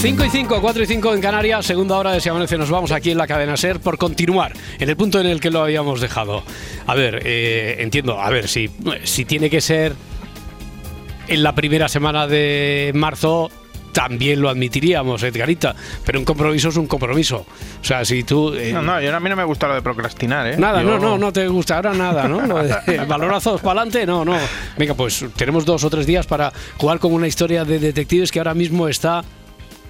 Cinco y 5, 4 y 5 en Canarias, segunda hora de Si Amanece. Nos vamos aquí en la cadena Ser por continuar en el punto en el que lo habíamos dejado. A ver, eh, entiendo, a ver, si, si tiene que ser en la primera semana de marzo, también lo admitiríamos, Edgarita. Pero un compromiso es un compromiso. O sea, si tú. eh, No, no, yo, a mí no me gusta lo de procrastinar, ¿eh? Nada, Yo- no, no, no te gusta ahora nada, ¿no? Balonazos para adelante, no, no. Venga, pues tenemos dos o tres días para jugar con una historia de detectives que ahora mismo está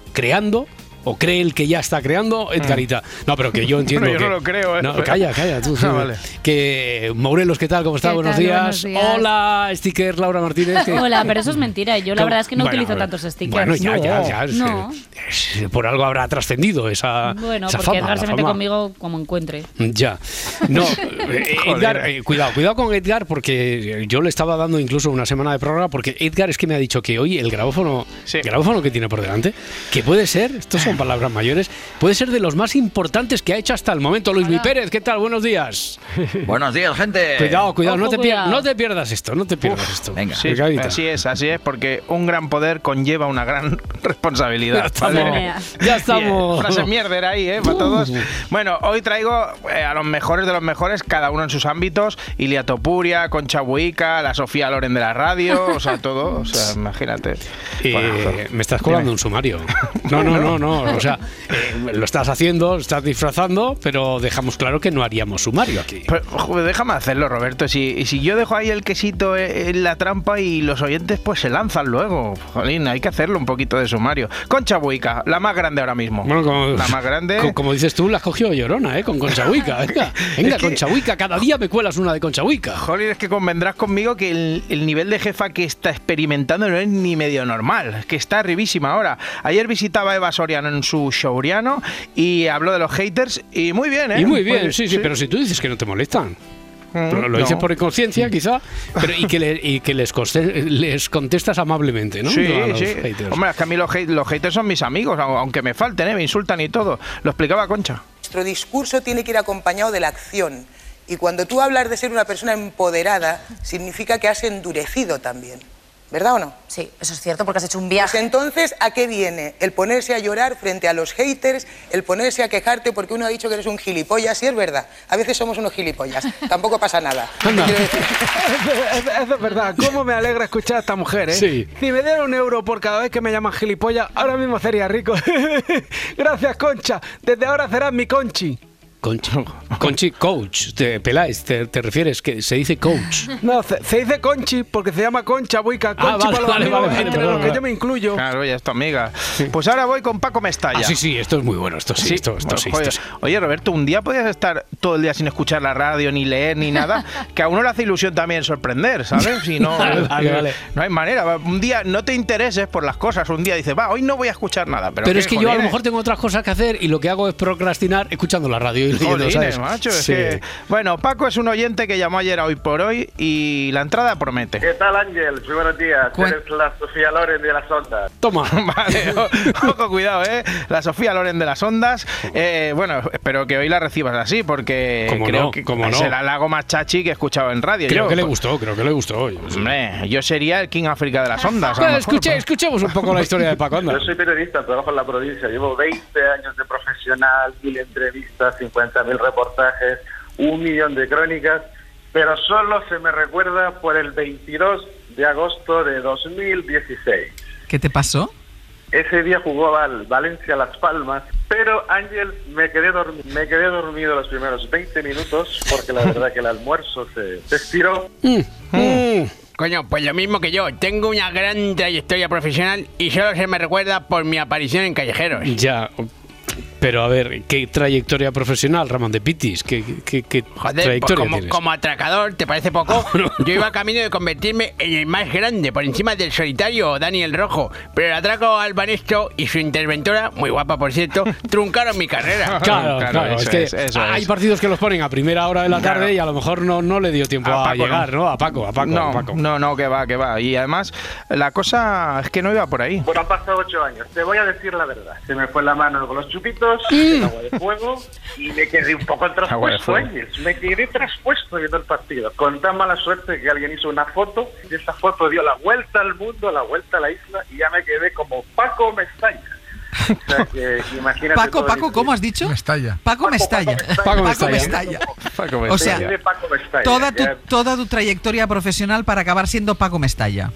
creando. O cree el que ya está creando Edgarita. No, pero que yo entiendo Bueno, yo que- no lo creo, ¿eh? No, calla, calla, tú. Ah, vale. Que Morelos, ¿qué tal? ¿Cómo está? ¿Qué Buenos, tal? días. Buenos días. Hola, sticker Laura Martínez. que- Hola, pero eso es mentira. Yo la verdad es que no Bueno, utilizo tantos stickers. Bueno, ya, ya, No. ya. es- No. es- por algo habrá trascendido esa, Bueno, esa porque fama, Edgar se mete fama. conmigo como encuentre. Ya. No, eh. Edgar, eh, cuidado, cuidado con Edgar porque yo le estaba dando incluso una semana de programa porque Edgar es que me ha dicho que hoy el grabófono, Sí. grabófono que tiene por delante, que puede ser, estos son palabras mayores, puede ser de los más importantes que ha hecho hasta el momento. Luis Mi Pérez, ¿qué tal? Buenos días. Buenos días, gente. Cuidado, cuidado, no te, cuidado. no te pierdas esto, no te pierdas esto. venga. Sí, así es, así es, porque un gran poder conlleva una gran Ya responsabilidad. estamos. ¿vale? Ya estamos. Bien, Frase mierder ahí, ¿eh? Para todos. Bueno, hoy traigo eh, a los mejores de los mejores, cada uno en sus ámbitos. Ilia Topuria, Concha Buica, la Sofía Loren de la radio, o sea, todo. O sea, imagínate. Eh, Bueno, me estás colando dime. un sumario. No, no, no, no. O sea, eh, lo estás haciendo, lo estás disfrazando, pero dejamos claro que no haríamos sumario aquí. Pero, joder, déjame hacerlo, Roberto. Si, si yo dejo ahí el quesito eh, en la trampa y los oyentes pues se lanzan luego. Jolín, hay que hacerlo un poquito de sumario. Concha Buica, la más grande ahora mismo. Bueno, como, la más grande. co- Como, dices tú, la has cogido llorona, ¿eh? Con Conchahuica. Venga, venga Es que- Conchahuica. Cada día me cuelas una de Conchahuica. Jolín, es que convendrás conmigo que el, el nivel de jefa que está experimentando no es ni medio normal, que está arribísima ahora. Ayer visitaba Eva Soriano en su showriano y habló de los haters y muy bien, ¿eh? Y muy bien, Pues, sí, sí, pero si tú dices que no te molestan. Mm, Lo, no. dices por inconsciencia, quizá, pero y que, le- y que les, coste- les contestas amablemente, ¿no? Sí, A los sí. haters. Hombre, es que a mí los, hate- los haters son mis amigos, au- aunque me falten, ¿eh? me insultan y todo. Lo explicaba Concha. Nuestro discurso tiene que ir acompañado de la acción. Y cuando tú hablas de ser una persona empoderada, significa que has endurecido también. ¿Verdad o no? Sí, eso es cierto, porque has hecho un Pues viaje. entonces, ¿a qué viene? El ponerse a llorar frente a los haters, el ponerse a quejarte porque uno ha dicho que eres un gilipollas, sí es verdad. A veces somos unos gilipollas, tampoco pasa nada. Anda. Quiero decir- Eso es verdad. ¿Cómo me alegra escuchar a esta mujer, eh? Sí. Si me diera un euro por cada vez que me llaman gilipollas, ahora mismo sería rico. Gracias, Concha. Desde ahora serás mi Conchi. Conchi, Conchi coach, te peláis, te, te refieres que se dice coach. No, se, se dice Conchi porque se llama Concha Buica. Ah, Conchi vale, para los vale, amigos, vale, vale, entre perdón, los que yo me incluyo. Claro, ya es tu amiga. Pues ahora voy con Paco Mestalla. Ah, sí, sí, esto es muy bueno, esto sí, esto, esto bueno, sí, joder. esto sí. Oye, Roberto, un día podías estar todo el día sin escuchar la radio, ni leer, ni nada, que a uno le hace ilusión también sorprender, ¿sabes? Si no, Vale, vale, vale. no hay manera. Un día no te intereses por las cosas, un día dices, va, hoy no voy a escuchar nada. Pero, Pero, es que yo a lo mejor tengo otras cosas que hacer y lo que hago es procrastinar escuchando la radio jolines, ¿sabes? macho, es Sí. que- Bueno, Paco es un oyente que llamó ayer a Hoy por Hoy y la entrada promete. ¿Qué tal, Ángel? Muy buenos días. Eres la Sofía Loren de las ondas. Toma. Vale, o- ojo, cuidado, ¿eh? La Sofía Loren de las Ondas. Eh, bueno, espero que hoy la recibas así, porque Cómo creo no, que cómo es no. el halago más chachi que he escuchado en radio. Creo Yo, que le gustó, creo que le gustó. hoy. Hombre, yo sería el King África de las Ondas. Bueno, mejor, escuche- pues. escuchemos un poco la historia de Paco, anda. Yo soy periodista, trabajo en la provincia. Llevo 20 años de profesional, mil entrevistas, 50.000 reportajes, un millón de crónicas, pero solo se me recuerda por el 22 de agosto de 2016. ¿Qué te pasó? Ese día jugó Val, Valencia Las Palmas, pero Ángel me quedé, me quedé dormido los primeros 20 minutos porque la verdad que el almuerzo se, se estiró. Mm. Coño, pues lo mismo que yo. Tengo una gran trayectoria profesional y solo se me recuerda por mi aparición en Callejeros. Ya. Pero a ver, ¿qué trayectoria profesional, Ramón de Pitis? ¿Qué, qué, qué Joder, pues trayectoria como, tienes? como atracador, ¿te parece poco? Yo iba camino de convertirme en el más grande, por encima del solitario Daniel Rojo. Pero el atraco al Banesto y su interventora, muy guapa por cierto, truncaron mi carrera. Claro, claro, es eso que es, eso hay es. partidos que los ponen a primera hora de la tarde Claro. y a lo mejor no, no le dio tiempo A a, Paco, llegar, no. ¿no? A Paco, a Paco, no, a Paco. no, no, que va, que va. Y además, la cosa es que no iba por ahí. Bueno, han pasado ocho años. Te voy a decir la verdad. Se me fue la mano con los chupitos, el agua de fuego, y me quedé un poco traspuesto. Ángels. Me quedé traspuesto viendo el partido. Con tan mala suerte que alguien hizo una foto, y esa foto dio la vuelta al mundo, la vuelta a la isla, y ya me quedé como Paco Mestalla. O sea que imagínate Paco, Paco, ¿cómo has dicho? Mestalla. Paco Mestalla. Paco Paco Mestalla. Mestalla. Paco O sea, Mestalla. Toda tu, toda tu trayectoria profesional para acabar siendo Paco Mestalla.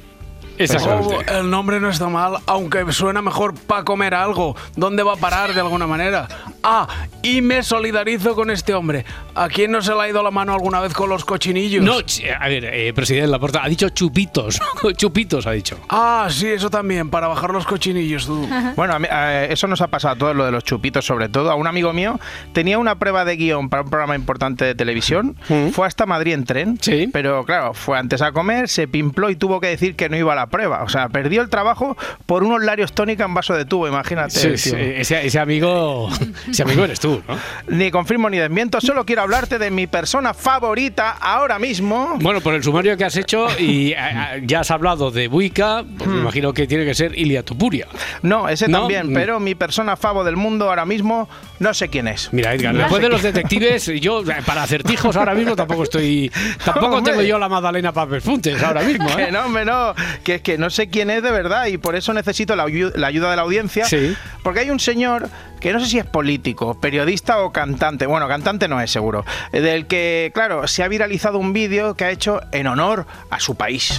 Exactamente. Oh, el nombre no está mal, aunque suena mejor para comer algo. ¿Dónde va a parar de alguna manera? Ah, y me solidarizo con este hombre. ¿A quién no se le ha ido la mano alguna vez con los cochinillos? No, a ver, eh, presidente Laporta, ha dicho chupitos. chupitos ha dicho. Ah, sí, eso también, para bajar los cochinillos, tú. Bueno, a mí, eh, eso nos ha pasado a todos, lo de los chupitos sobre todo. A un amigo mío tenía una prueba de guion para un programa importante de televisión. Fue hasta Madrid en tren. Sí. Pero claro, fue antes a comer, se pimpló y tuvo que decir que no iba a la prueba. O sea, perdió el trabajo por unos larios tónica en vaso de tubo, imagínate. Sí, sí, ese, ese amigo, ese amigo eres tú, ¿no? Ni confirmo ni desmiento, solo quiero hablarte de mi persona favorita ahora mismo. Bueno, por el sumario que has hecho y eh, eh, ya has hablado de Buica, pues me imagino que tiene que ser Ilia Tupuria. No, ese No, también, mm. pero mi persona favo del mundo ahora mismo, no sé quién es. Mira, Edgar, No después de los detectives, yo eh, para acertijos ahora mismo tampoco estoy. Tampoco Hombre. tengo yo la Madalena Papespuntes ahora mismo, Que ¿eh? no, hombre, no, que es que no sé quién es de verdad y por eso necesito la, ayu- la ayuda de la audiencia. Sí. Porque hay un señor que no sé si es político, periodista o cantante, bueno, cantante no es seguro, eh, del que, claro, se ha viralizado un vídeo que ha hecho en honor a su país.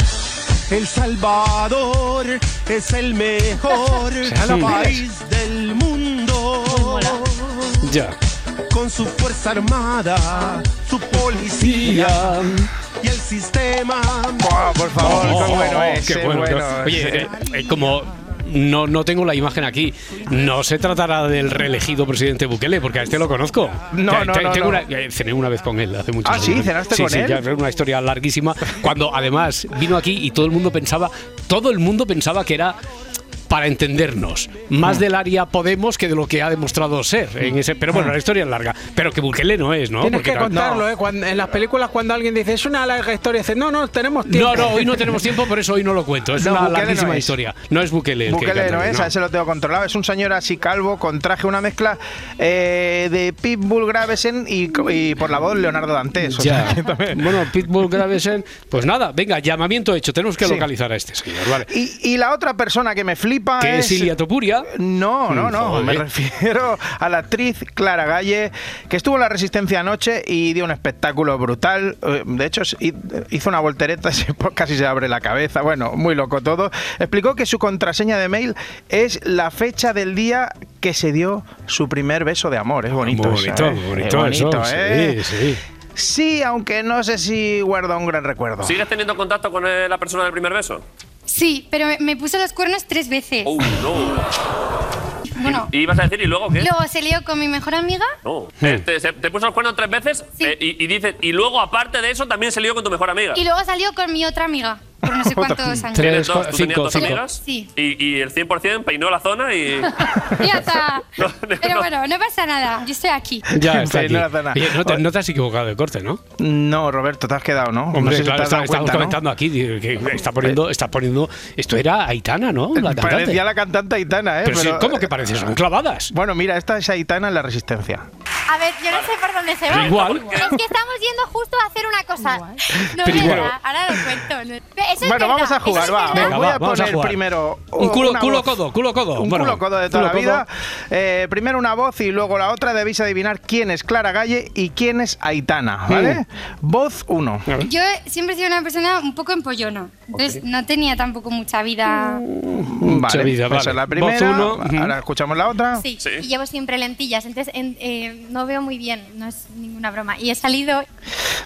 El Salvador es el mejor país del mundo. Ya. Con su fuerza armada, su policía y el sistema. Por favor, qué bueno es. qué bueno, qué- bueno. Oye, eh, eh, como no, no tengo la imagen aquí, no se tratará del reelegido presidente Bukele, porque a este lo conozco. No, no, te- no, tengo no. Una, eh, cené una vez con él hace muchos Ah, ¿sí? años. ¿Cenaste sí, con sí, él? ya, es una historia larguísima. Cuando además vino aquí y todo el mundo pensaba, todo el mundo pensaba que era para entendernos, más del área Podemos que de lo que ha demostrado ser en ese, pero bueno, la historia es larga, pero que Bukele no es, ¿no? Tienes Porque que no- contarlo, ¿eh? Cuando- en las películas cuando alguien dice, es una larga historia, dice, no, no, tenemos tiempo. No, no, hoy no tenemos tiempo, por eso hoy no lo cuento. Es No, una Bukele no larguísima es. historia. No es Bukele el que Bukele canta, no es, a ese lo tengo controlado. Es un señor así calvo, con traje, una mezcla eh, de Pitbull Gravesen y, y por la voz Leonardo Dantes. o Ya. sea, que también- Bueno, Pitbull Gravesen, pues nada, venga, llamamiento hecho. Tenemos que Sí. localizar a este señor, ¿vale? Y, y la otra persona que me flipa Que es Ilia Topuria. No, no, no. Joder. Me refiero a la actriz Clara Galle, que estuvo en la Resistencia anoche y dio un espectáculo brutal. Eh, De hecho, hizo una voltereta, casi se abre la cabeza. Bueno, muy loco todo. Explicó que su contraseña de mail es la fecha del día que se dio su primer beso de amor. Es bonito. Muy bonito, ¿eh? muy Es bonito, bonito, eso, ¿eh? sí, sí. Sí, aunque no sé si guarda un gran recuerdo. ¿Sigues teniendo contacto con eh, la persona del primer beso? Sí, pero me, me puso los cuernos tres veces. Oh, no. Bueno, ¿Y ibas a decir y luego qué? luego se lió con mi mejor amiga. No. Eh, te, se- te puso los cuernos tres veces eh, y, y dices, y luego aparte de eso también se lió con tu mejor amiga. Y luego salió con mi otra amiga. Por no sé cuántos años. ¿Tienes dos? ¿Tú tenías cinco, dos cinco. amigas? Sí. Y, y el 100% peinó la zona y... Ya está. No, Pero no. bueno, no pasa nada. Yo estoy aquí. Ya está Sí, aquí. no hace nada. Oye, no, te, no te has equivocado de corte, ¿no? No, Roberto, te has quedado, ¿no? Hombre, no sé si claro, te has está- dado estamos comentando aquí que está poniendo, está poniendo. Esto era Aitana, ¿no? La cantante. Parecía la cantante Aitana, ¿eh? Pero sí, ¿cómo que parece? Son clavadas. Bueno, mira, esta es Aitana en la Resistencia. A ver, yo no sé por dónde se va. igual. Es que estamos yendo justo a hacer una cosa. No, es verdad. Ahora lo cuento. No- Eso es Bueno, vamos a jugar, eso es va. voy va, a vamos a poner jugar. primero Un culo- culo voz. codo, culo codo. Un Bueno, culo codo de toda culo la vida. Eh, primero una voz y luego la otra. Debéis adivinar quién es Clara Galle y quién es Aitana, ¿vale? Voz 1. Yo siempre he sido una persona un poco empollona. Entonces no tenía tampoco mucha vida. Mucha Vale, vida, pues vale. es la Voz primera. uno, ujú. Ahora escuchamos la otra. Sí, y llevo siempre lentillas, entonces en- eh, no veo muy bien, no es ninguna broma. Y he salido.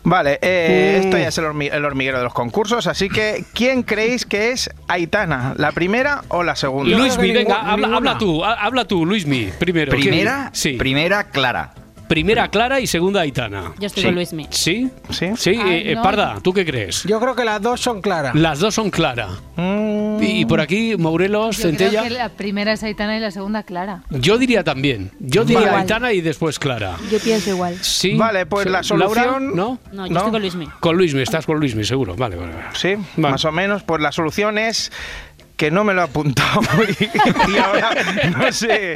Vale, eh, Mm. esto ya es el, hormi- el hormiguero de los concursos, así que ¿quién creéis que es Aitana? ¿La primera o la segunda? Luismi, venga, habla, habla tú, ha- habla tú, Luismi, primero. Primera, ¿Qué- Sí. primera Clara. Primera Clara y segunda Aitana. Yo estoy Sí. con Luismi. ¿Sí? Sí. Sí, Ah, eh, eh, no. Parda, ¿tú qué crees? Yo creo que las dos son claras. Las dos son Clara. Mm, Y, y por aquí, Morelos, Yo creo Centella. que la primera es Aitana y la segunda Clara. Yo diría también. Yo diría Vale. Aitana y después Clara. Yo pienso igual. Sí. Vale, pues la Laura, solución- ¿No? No, yo No. estoy con Luismi. Con Luismi, estás con Luismi, seguro. Vale, vale. vale. Sí, Vale. más o menos. Pues la solución es que no me lo he apuntado y, y ahora no sé,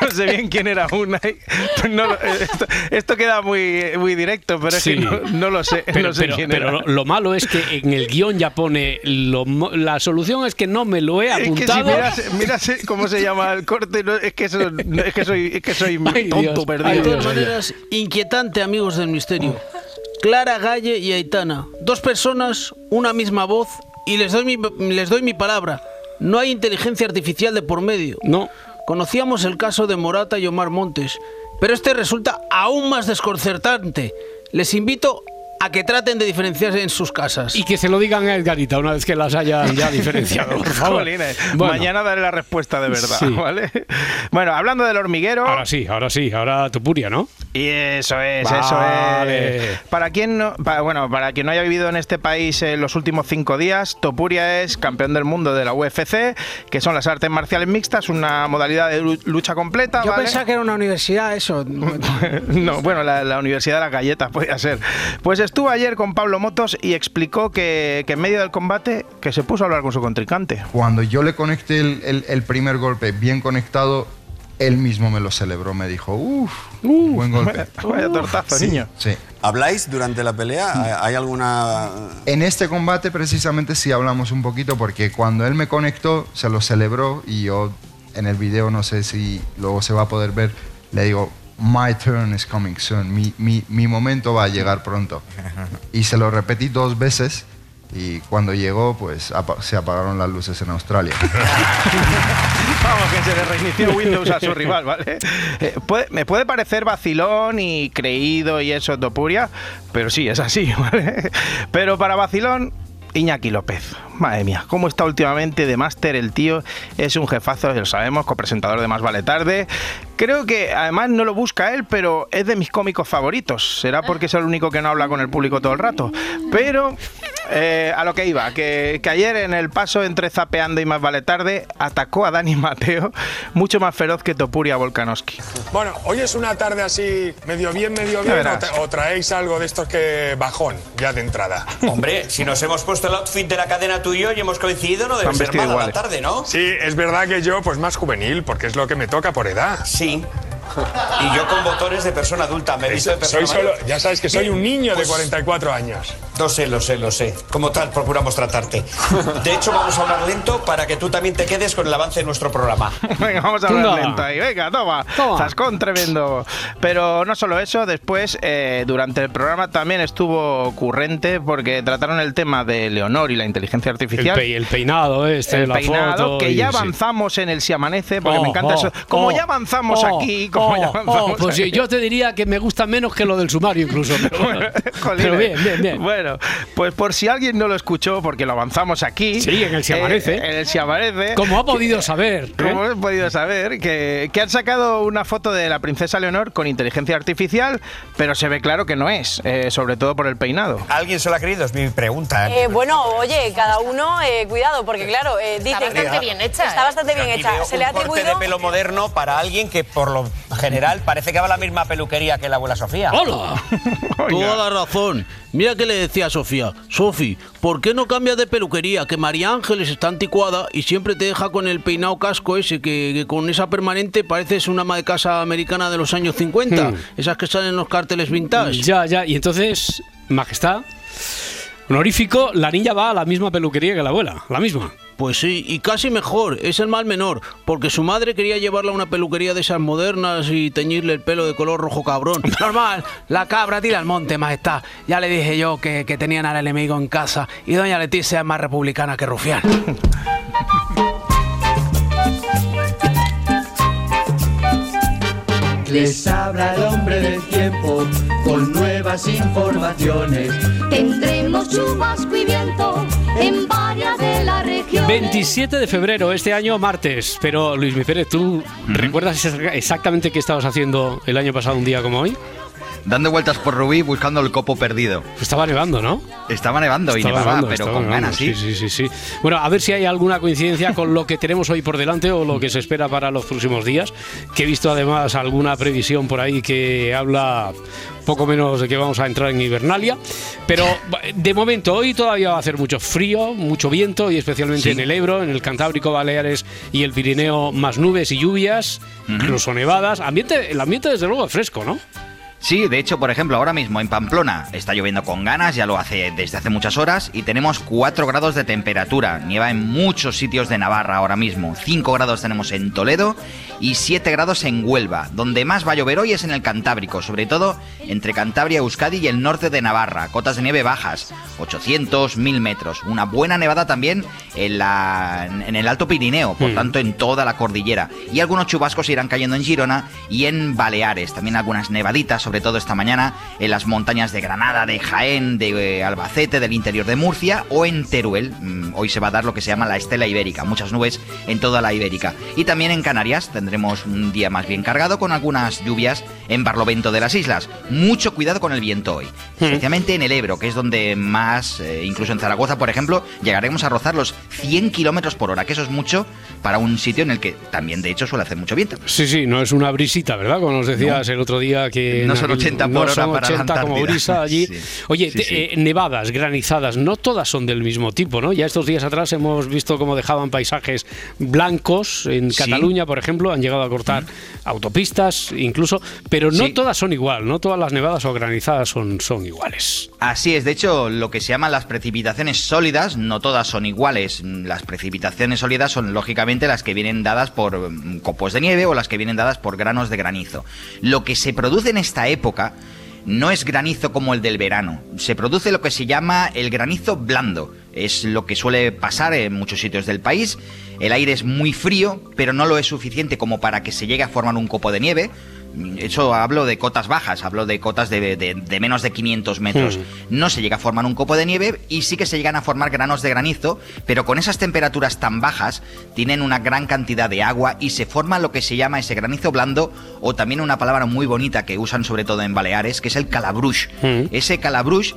no sé bien quién era una. y- no lo- esto, esto queda muy, muy directo, pero es Sí. que no, no lo sé, Pero, no sé pero- quién pero era. lo, lo malo es que en el guion ya pone lo la solución es que no me lo he Es que si apuntado. miras, miras cómo se llama el corte, no, es, que eso- no, es que soy, es que soy Ay, tonto Dios. perdido. Ay, De todas maneras, inquietante, amigos del misterio. Clara Galle y Aitana. Dos personas, una misma voz, y les doy mi, les doy mi palabra. No hay inteligencia artificial de por medio. No. Conocíamos el caso de Morata y Omar Montes, pero este resulta aún más desconcertante. Les invito a que traten de diferenciarse en sus casas. Y que se lo digan a Edgarita una vez que las hayan ya diferenciado, por favor. Jolines, Bueno. Mañana daré la respuesta de verdad, Sí. ¿vale? Bueno, hablando del hormiguero. Ahora sí, ahora sí, ahora Tupuria, ¿no? Y eso es, Vale. eso es. Para quien no, para- bueno, para quien no haya vivido en este país en los últimos cinco días, Topuria es campeón del mundo de la UFC, que son las artes marciales mixtas, una modalidad de lu- lucha completa. Yo ¿vale? pensaba que era una universidad eso. no, bueno, la, la Universidad de las Galletas podía ser. Pues estuvo ayer con Pablo Motos y explicó que, que en medio del combate que se puso a hablar con su contrincante. Cuando yo le conecté el, el- el primer golpe bien conectado, él mismo me lo celebró. Me dijo, uff, buen golpe. Vaya tortazo, Sí, niño. Sí. ¿Habláis durante la pelea? ¿Hay alguna...? En este combate precisamente sí hablamos un poquito porque cuando él me conectó, se lo celebró y yo en el video, no sé si luego se va a poder ver, le digo, my turn is coming soon, mi, mi, mi momento va a llegar pronto. Y se lo repetí dos veces y cuando llegó, pues apa- se apagaron las luces en Australia. Vamos, que se le reinició Windows a su rival, ¿vale? Eh, puede- me puede parecer vacilón y creído y eso, Topuria, pero sí, es así, ¿vale? Pero para vacilón, Iñaki López. Madre mía, cómo está últimamente de máster el tío. Es un jefazo, ya lo sabemos, copresentador de Más Vale Tarde. Creo que además no lo busca él, pero es de mis cómicos favoritos. Será porque es el único que no habla con el público todo el rato. Pero eh, a lo que iba, que, que ayer en el paso entre Zapeando y Más Vale Tarde atacó a Dani Mateo mucho más feroz que Topuria Volkanovski. Bueno, hoy es una tarde así, medio bien, medio bien, o, verás. tra- o traéis algo de estos que bajón, ya de entrada. Hombre, si nos hemos puesto el outfit de la cadena tú y yo y hemos coincidido, no debe ser mala la tarde, ¿no? Sí, es verdad que yo, pues más juvenil, porque es lo que me toca por edad. Sí. Y yo con botones de persona adulta, me he visto de persona Soy solo, ya sabes que soy un niño de pues, 44 años. Lo sé, lo sé, lo sé. Como tal, procuramos tratarte. De hecho, vamos a hablar lento para que tú también te quedes con el avance de nuestro programa. Venga, vamos a hablar Toma. lento ahí. Venga, toma. Toma. Zascón tremendo. Pero no solo eso, después, eh, durante el programa también estuvo ocurrente porque trataron el tema de Leonor y la inteligencia El, artificial. pe- el peinado este, el la peinado, foto. que ya sí. avanzamos en el Si Amanece, porque Oh, me encanta oh, eso. Como oh, ya avanzamos oh, aquí, oh, ya avanzamos oh, pues yo te diría que me gusta menos que lo del sumario incluso. Pero, Jolines. pero bien, bien, bien. Bueno, pues por si alguien no lo escuchó, porque lo avanzamos aquí. Sí, en el Si Amanece. en el Si Amanece. Como ha podido saber. ¿eh? Como he podido saber, que, que han sacado una foto de la princesa Leonor con inteligencia artificial, pero se ve claro que no es, eh, sobre todo por el peinado. ¿Alguien se lo ha creído? Es mi pregunta. ¿eh? Eh, bueno, oye, cada uno, eh, cuidado, porque claro, eh, dicen bastante bien hecha. Está bastante bien hecha. veo Se le ha un corte atribuido. de pelo moderno para alguien que por lo general parece que va a la misma peluquería que la abuela Sofía. ¡Hola! Toda la razón. Mira que le decía a Sofía, Sofi, ¿por qué no cambias de peluquería? Que María Ángeles está anticuada y siempre te deja con el peinado casco ese, que, que con esa permanente pareces una ama de casa americana de los años 50, Hmm. esas que salen en los carteles vintage. Ya, ya. Y entonces, Majestad, honorífico, la niña va a la misma peluquería que la abuela. La misma. Pues sí, y casi mejor, es el mal menor, porque su madre quería llevarla a una peluquería de esas modernas y teñirle el pelo de color rojo cabrón. Normal, la cabra tira al monte, majestad. Ya le dije yo que, que tenían al enemigo en casa y doña Leticia es más republicana que rufián. Les habla el hombre del tiempo con nuevas informaciones. Tendremos chubasco y viento en varias de las regiones. 27 de febrero, este año martes. Pero Luis Mi Pérez, ¿tú recuerdas exactamente qué estabas haciendo el año pasado un día como hoy? Dando vueltas por Rubí buscando el copo perdido. Estaba nevando, ¿no? Estaba nevando y Estaba nevaba, nevando, pero con ganas, sí. Sí, sí, sí. Bueno, a ver si hay alguna coincidencia con lo que tenemos hoy por delante o lo que se espera para los próximos días. Que he visto además alguna previsión por ahí que habla poco menos de que vamos a entrar en Hibernalia. Pero de momento, hoy todavía va a hacer mucho frío, mucho viento y especialmente Sí. en el Ebro, en el Cantábrico, Baleares y el Pirineo, más nubes y lluvias, incluso nevadas. Ambiente, el ambiente, desde luego, es fresco, ¿no? Sí, de hecho, por ejemplo, ahora mismo en Pamplona está lloviendo con ganas, ya lo hace desde hace muchas horas, y tenemos 4 grados de temperatura. Nieva en muchos sitios de Navarra ahora mismo. 5 grados tenemos en Toledo y 7 grados en Huelva. Donde más va a llover hoy es en el Cantábrico, sobre todo entre Cantabria, Euskadi y el norte de Navarra. Cotas de nieve bajas, 800, 1000 metros. Una buena nevada también en, la, en el Alto Pirineo, por tanto en toda la cordillera. Y algunos chubascos irán cayendo en Girona y en Baleares. También algunas nevaditas, sobre todo esta mañana, en las montañas de Granada, de Jaén, de eh, Albacete, del interior de Murcia o en Teruel. Mm, Hoy se va a dar lo que se llama la estela ibérica, muchas nubes en toda la ibérica. Y también en Canarias tendremos un día más bien cargado con algunas lluvias en Barlovento de las islas. Mucho cuidado con el viento hoy, especialmente en el Ebro, que es donde más, eh, incluso en Zaragoza, por ejemplo, llegaremos a rozar los 100 kilómetros por hora, que eso es mucho para un sitio en el que también, de hecho, suele hacer mucho viento. Sí, sí, no es una brisita, ¿verdad? Como nos decías el otro día que... No son aquel- 80 por no hora son para la 80 como brisa allí. Sí. Oye, Sí, te- sí. eh, nevadas, granizadas, no todas son del mismo tipo, ¿no? Ya estos días atrás hemos visto cómo dejaban paisajes blancos en. Cataluña, por ejemplo, han llegado a cortar autopistas incluso, pero no todas son igual, no todas las nevadas o granizadas son, son iguales. Así es, de hecho, lo que se llaman las precipitaciones sólidas, no todas son iguales. Las precipitaciones sólidas son lógicamente las que vienen dadas por mm, copos de nieve o las que vienen dadas por granos de granizo. Lo que se produce en esta época no es granizo como el del verano, se produce lo que se llama el granizo blando. Es lo que suele pasar en muchos sitios del país. El aire es muy frío, pero no lo es suficiente como para que se llegue a formar un copo de nieve. Eso hablo de cotas bajas, hablo de cotas de, de- de menos de 500 metros. No se llega a formar un copo de nieve y sí que se llegan a formar granos de granizo, pero con esas temperaturas tan bajas tienen una gran cantidad de agua y se forma lo que se llama ese granizo blando o también una palabra muy bonita que usan sobre todo en Baleares, que es el calabrush. Ese calabrush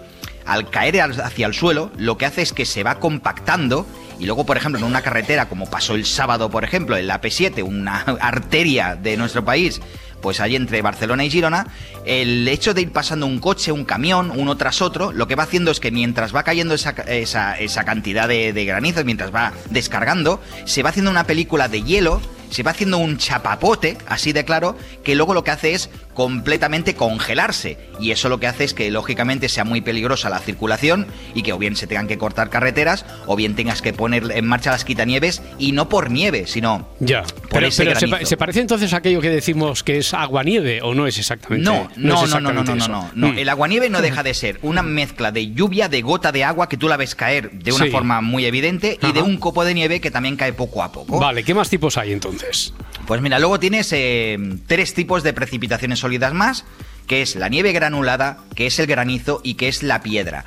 al caer hacia el suelo, lo que hace es que se va compactando y luego, por ejemplo, en una carretera, como pasó el sábado, por ejemplo, en la P7, una arteria de nuestro país, pues ahí entre Barcelona y Girona, el hecho de ir pasando un coche, un camión, uno tras otro, lo que va haciendo es que mientras va cayendo esa cantidad de, de granizo, mientras va descargando, se va haciendo una película de hielo, se va haciendo un chapapote, así de claro, que luego lo que hace es completamente congelarse. Y eso lo que hace es que lógicamente sea muy peligrosa la circulación y que o bien se tengan que cortar carreteras o bien tengas que poner en marcha las quitanieves y no por nieve, sino Ya, por pero, ese pero se, pa- granizo. ¿se parece entonces a aquello que decimos que es agua-nieve o no es exactamente No, no, no, no, no, no, no, no, no. Mm. El aguanieve no deja de ser una mezcla de lluvia, de gota de agua que tú la ves caer de una Sí. forma muy evidente y de un copo de nieve que también cae poco a poco. Vale, ¿qué más tipos hay entonces? Pues mira, luego tienes eh, tres tipos de precipitaciones sólidas más, que es la nieve granulada, que es el granizo y que es la piedra.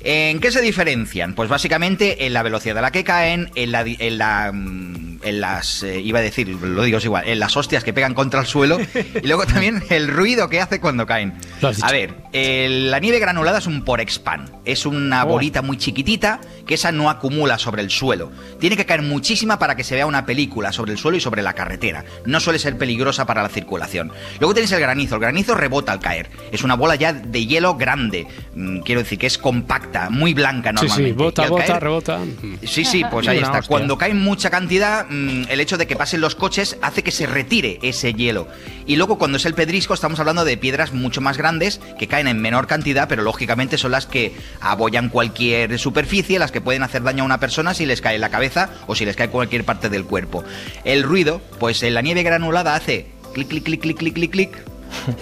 ¿En qué se diferencian? Pues básicamente en la velocidad a la que caen, en, la, di- en, la, mm, en las, eh, iba a decir, lo digo igual, en las hostias que pegan contra el suelo y luego también el ruido que hace cuando caen. A ver, la nieve granulada es un porexpan, es una Oh. bolita muy chiquitita que esa no acumula sobre el suelo. Tiene que caer muchísima para que se vea una película sobre el suelo y sobre la carretera. No suele ser peligrosa para la circulación. Luego tenéis el granizo. El granizo rebota al caer. Es una bola ya de hielo grande. Mm, Quiero decir que es compacta, muy blanca Sí, normalmente. sí, bota, al bota, caer- rebota. Sí, sí, pues ahí está. hostia. Cuando cae mucha cantidad, mm, el hecho de que pasen los coches hace que se retire ese hielo. Y luego cuando es el pedrisco estamos hablando de piedras mucho más grandes que caen en menor cantidad, pero lógicamente son las que abollan cualquier superficie, las que pueden hacer daño a una persona si les cae en la cabeza o si les cae cualquier parte del cuerpo. El ruido, pues en la nieve granulada hace clic, clic, clic, clic, clic, clic, clic.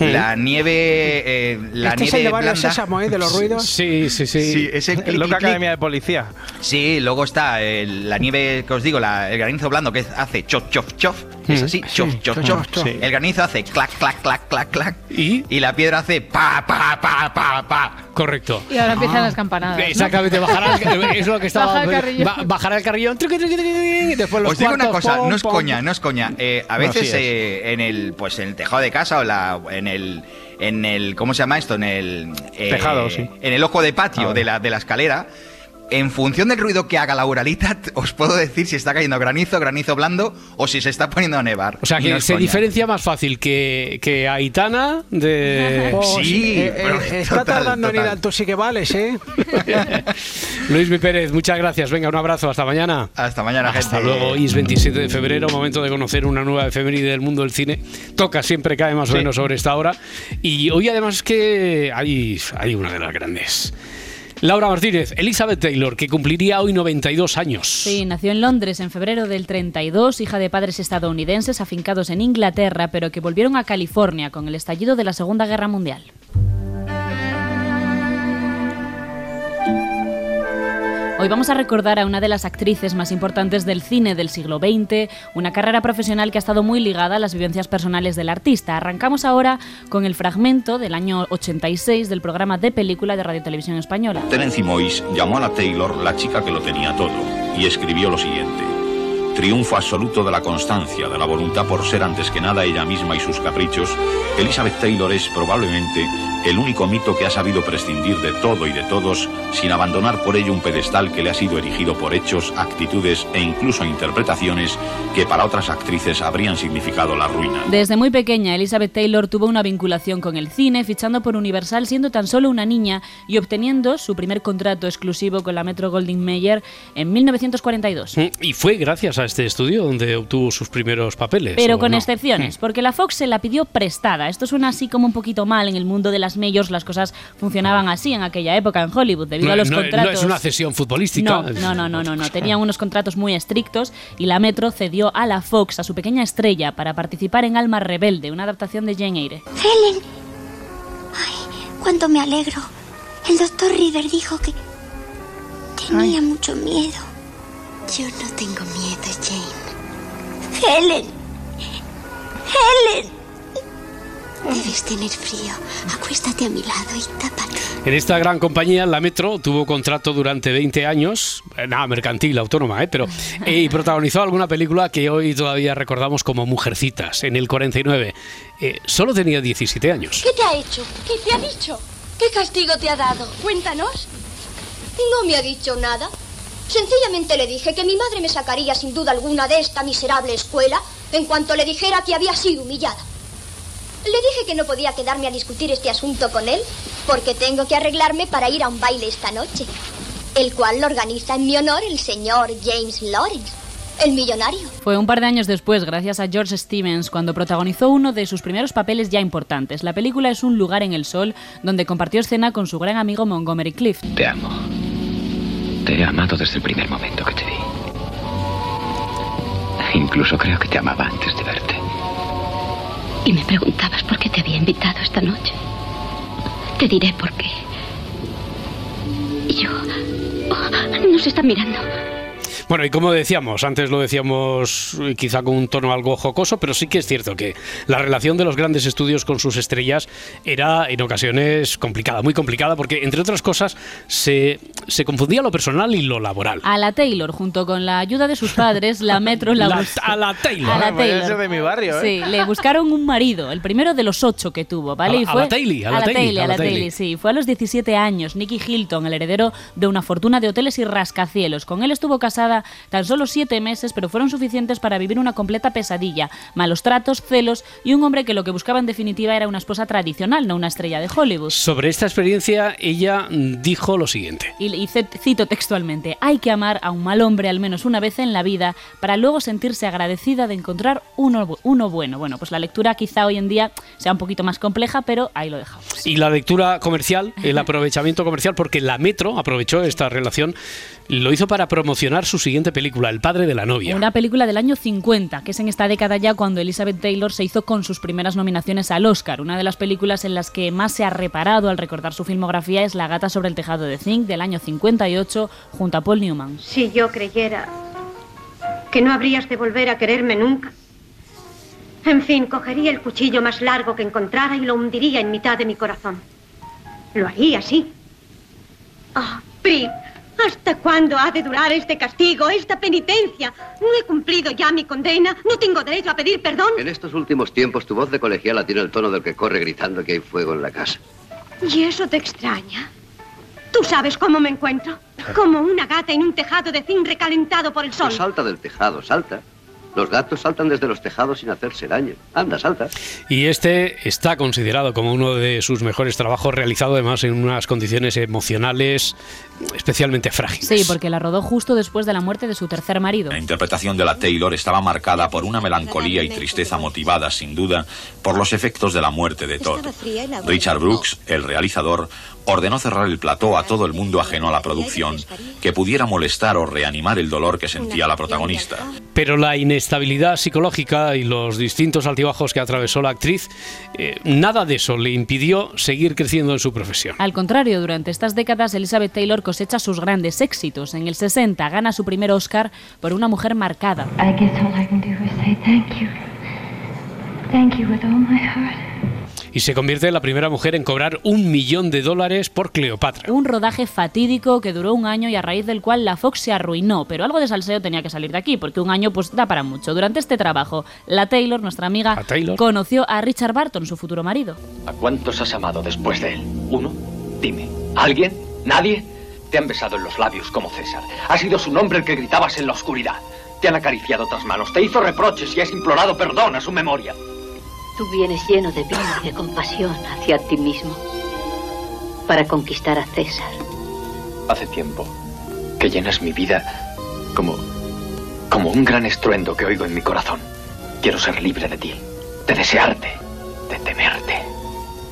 La nieve, eh, la este es nieve el de Barrio. Sésamo, ¿eh? De los ruidos. Sí, sí, sí. Sí, ese clic, Loca clic. Academia de Policía. Sí, luego está el- la nieve que os digo, la- el granizo blando que hace chof, chof, chof. Es así, chof, chof, chof. Sí. El granizo hace clac, clac, clac, clac, clac. ¿Y? la piedra hace pa, pa, pa, pa, pa. Correcto. Y ahora empiezan las campanadas. ¿no? Exactamente, bajará el, es lo que estaba. Baja el carrillón. ba- bajará el carrillón. después los Os digo una cosa, pom, no es pom. coña, no es coña. Eh, a No, veces sí eh, en el pues en el tejado de casa o la, en el en el ¿cómo se llama esto? En el eh, Tejado, sí. En el ojo de patio Ah, de la de la escalera. En función del ruido que haga la uralita, os puedo decir si está cayendo granizo, granizo blando o si se está poniendo a nevar. O sea que no se coña. diferencia más fácil que, que Aitana de. Oh, Sí, eh, eh, pero está total, tardando en ir total. al tú sí que vales, ¿eh? Luis Mi Pérez, muchas gracias. Venga, un abrazo. Hasta mañana. Hasta mañana, Hasta gente. luego. Hoy es 27 de febrero, momento de conocer una nueva efeméride del mundo del cine. Toca, siempre cae más o Sí. menos sobre esta hora. Y hoy además es que hay, hay una de las grandes. Laura Martínez, Elizabeth Taylor, que cumpliría hoy 92 años. Sí, nació en Londres en febrero del 32, hija de padres estadounidenses afincados en Inglaterra, pero que volvieron a California con el estallido de la Segunda Guerra Mundial. Hoy vamos a recordar a una de las actrices más importantes del cine del siglo XX, una carrera profesional que ha estado muy ligada a las vivencias personales del artista. Arrancamos ahora con el fragmento del año 86 del programa de película de Radio Televisión Española. Terence Mois llamó a la Taylor la chica que lo tenía todo y escribió lo siguiente. Triunfo absoluto de la constancia, de la voluntad por ser antes que nada ella misma y sus caprichos, Elizabeth Taylor es probablemente el único mito que ha sabido prescindir de todo y de todos sin abandonar por ello un pedestal que le ha sido erigido por hechos, actitudes e incluso interpretaciones que para otras actrices habrían significado la ruina. Desde muy pequeña, Elizabeth Taylor tuvo una vinculación con el cine, fichando por Universal siendo tan solo una niña y obteniendo su primer contrato exclusivo con la Metro Goldwyn Mayer en 1942. Mm, Y fue gracias a este estudio donde obtuvo sus primeros papeles. Pero ¿o con no? excepciones, porque la Fox se la pidió prestada. Esto suena así como un poquito mal en el mundo de las majors, las cosas funcionaban así en aquella época en Hollywood, debido No, a los no- no contratos. es una cesión futbolística. No, no, no, no, no, no. Tenían unos contratos muy estrictos y la Metro cedió a la Fox, a su pequeña estrella, para participar en Alma Rebelde, una adaptación de Jane Eyre. Helen. Ay, cuánto me alegro. El doctor Reader dijo que tenía mucho miedo. Yo no tengo miedo, Jane. Helen. Helen. Debes tener frío. Acuéstate a mi lado y tápate. En esta gran compañía, la Metro tuvo contrato durante 20 años, eh, nada, mercantil, autónoma, ¿eh? pero eh, y protagonizó alguna película que hoy todavía recordamos como Mujercitas, en el 49. Eh, solo tenía 17 años. ¿Qué te ha hecho? ¿Qué te ha dicho? ¿Qué castigo te ha dado? Cuéntanos. No me ha dicho nada. Sencillamente le dije que mi madre me sacaría sin duda alguna de esta miserable escuela en cuanto le dijera que había sido humillada. Le dije que no podía quedarme a discutir este asunto con él porque tengo que arreglarme para ir a un baile esta noche, el cual lo organiza en mi honor el señor James Lawrence, el millonario. Fue un par de años después, gracias a George Stevens, cuando protagonizó uno de sus primeros papeles ya importantes. La película es Un lugar en el sol, donde compartió escena con su gran amigo Montgomery Clift. Te amo. Te he amado desde el primer momento que te vi. Incluso creo que te amaba antes de verte. Y me preguntabas por qué te había invitado esta noche. Te diré por qué. Yo... Oh, nos están mirando. Bueno, y como decíamos, antes lo decíamos quizá con un tono algo jocoso, pero sí que es cierto que la relación de los grandes estudios con sus estrellas era en ocasiones complicada, muy complicada, porque entre otras cosas se, se confundía lo personal y lo laboral. A la Taylor, junto con la ayuda de sus padres, la Metro la, La- a la Taylor. A la Vaya, Taylor. de mi barrio, ¿eh? Sí, le buscaron un marido, el primero de los ocho que tuvo, ¿vale? A- Y a fue, la Taylor, a la Taylor, Taylor, a a la Taylor. Taylor, sí. Fue a los 17 años, Nicky Hilton, el heredero de una fortuna de hoteles y rascacielos. Con él estuvo casada tan solo siete meses, pero fueron suficientes para vivir una completa pesadilla. Malos tratos, celos y un hombre que lo que buscaba en definitiva era una esposa tradicional, no una estrella de Hollywood. Sobre esta experiencia, ella dijo lo siguiente. Y, y cito textualmente, hay que amar a un mal hombre al menos una vez en la vida para luego sentirse agradecida de encontrar uno, uno bueno. Bueno, pues la lectura quizá hoy en día sea un poquito más compleja, pero ahí lo dejamos. Y la lectura comercial, el aprovechamiento comercial, porque la Metro aprovechó esta relación, lo hizo para promocionar sus siguiente película, El padre de la novia. Una película del año 50, que es en esta década ya cuando Elizabeth Taylor se hizo con sus primeras nominaciones al Oscar. Una de las películas en las que más se ha reparado al recordar su filmografía es La gata sobre el tejado de zinc del año 58 junto a Paul Newman. Si yo creyera que no habrías de volver a quererme nunca. En fin, cogería el cuchillo más largo que encontrara y lo hundiría en mitad de mi corazón. Lo haría así. Ah, Pri, ¿hasta cuándo ha de durar este castigo, esta penitencia? No he cumplido ya mi condena. No tengo derecho a pedir perdón. En estos últimos tiempos tu voz de colegiala tiene el tono del que corre gritando que hay fuego en la casa. ¿Y eso te extraña? ¿Tú sabes cómo me encuentro? Como una gata en un tejado de zinc recalentado por el sol. No salta del tejado, salta. Los gatos saltan desde los tejados sin hacerse daño. Anda, salta. Y este está considerado como uno de sus mejores trabajos, realizado además en unas condiciones emocionales especialmente frágiles. Sí, porque la rodó justo después de la muerte de su tercer marido. La interpretación de la Taylor estaba marcada por una melancolía y tristeza motivada, sin duda, por los efectos de la muerte de Todd. Richard Brooks, el realizador, ordenó cerrar el plató a todo el mundo ajeno a la producción que pudiera molestar o reanimar el dolor que sentía la protagonista. Pero la inestabilidad psicológica y los distintos altibajos que atravesó la actriz, eh, nada de eso le impidió seguir creciendo en su profesión. Al contrario, durante estas décadas Elizabeth Taylor cosecha sus grandes éxitos. En el 60 gana su primer Oscar por una mujer marcada. I guess all I can do is say thank you. Thank you with all my heart. Y se convierte en la primera mujer en cobrar un millón de dólares por Cleopatra. Un rodaje fatídico que duró un año y a raíz del cual la Fox se arruinó, pero algo de salseo tenía que salir de aquí, porque un año pues da para mucho. Durante este trabajo, la Taylor, nuestra amiga, Taylor? conoció a Richard Barton, su futuro marido. ¿A cuántos has amado después de él? ¿Uno? Dime. ¿Alguien? ¿Nadie? Te han besado en los labios como César. Ha sido su nombre el que gritabas en la oscuridad. Te han acariciado otras manos, te hizo reproches y has implorado perdón a su memoria. Tú vienes lleno de vida y de compasión hacia ti mismo para conquistar a César. Hace tiempo que llenas mi vida como. como un gran estruendo que oigo en mi corazón. Quiero ser libre de ti, de desearte, de temerte.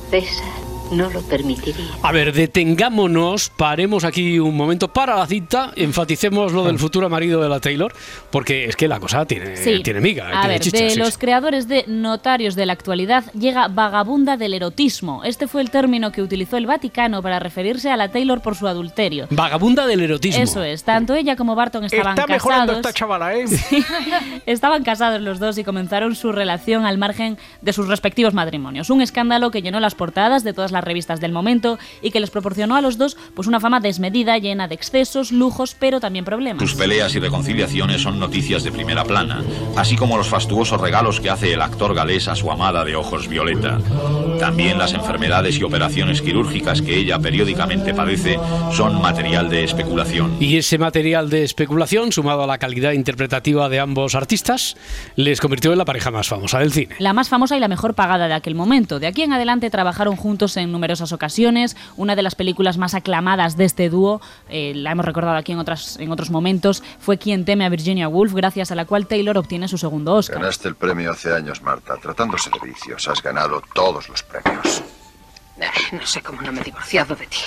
César no lo permitiría. A ver, detengámonos, paremos aquí un momento para la cita, enfaticemos lo del futuro marido de la Taylor, porque es que la cosa tiene, Sí. tiene miga, A tiene ver, chicha, de sí, los sí. creadores de Notarios de la actualidad llega vagabunda del erotismo. Este fue el término que utilizó el Vaticano para referirse a la Taylor por su adulterio. Vagabunda del erotismo. Eso es, tanto ella como Barton estaban Está mejorando casados. esta chavala, ¿eh? Estaban casados los dos y comenzaron su relación al margen de sus respectivos matrimonios. Un escándalo que llenó las portadas de todas las revistas del momento y que les proporcionó a los dos pues una fama desmedida, llena de excesos, lujos, pero también problemas. Sus peleas y reconciliaciones son noticias de primera plana, así como los fastuosos regalos que hace el actor galés a su amada de ojos violeta. También las enfermedades y operaciones quirúrgicas que ella periódicamente padece son material de especulación. Y ese material de especulación, sumado a la calidad interpretativa de ambos artistas, les convirtió en la pareja más famosa del cine. La más famosa y la mejor pagada de aquel momento. De aquí en adelante trabajaron juntos en numerosas ocasiones. Una de las películas más aclamadas de este dúo, eh, la hemos recordado aquí en, otras, en otros momentos, fue Quien teme a Virginia Woolf, gracias a la cual Taylor obtiene su segundo Oscar. Ganaste el premio hace años, Marta. Tratándose de vicios, has ganado todos los premios. Ay, no sé cómo no me he divorciado de ti.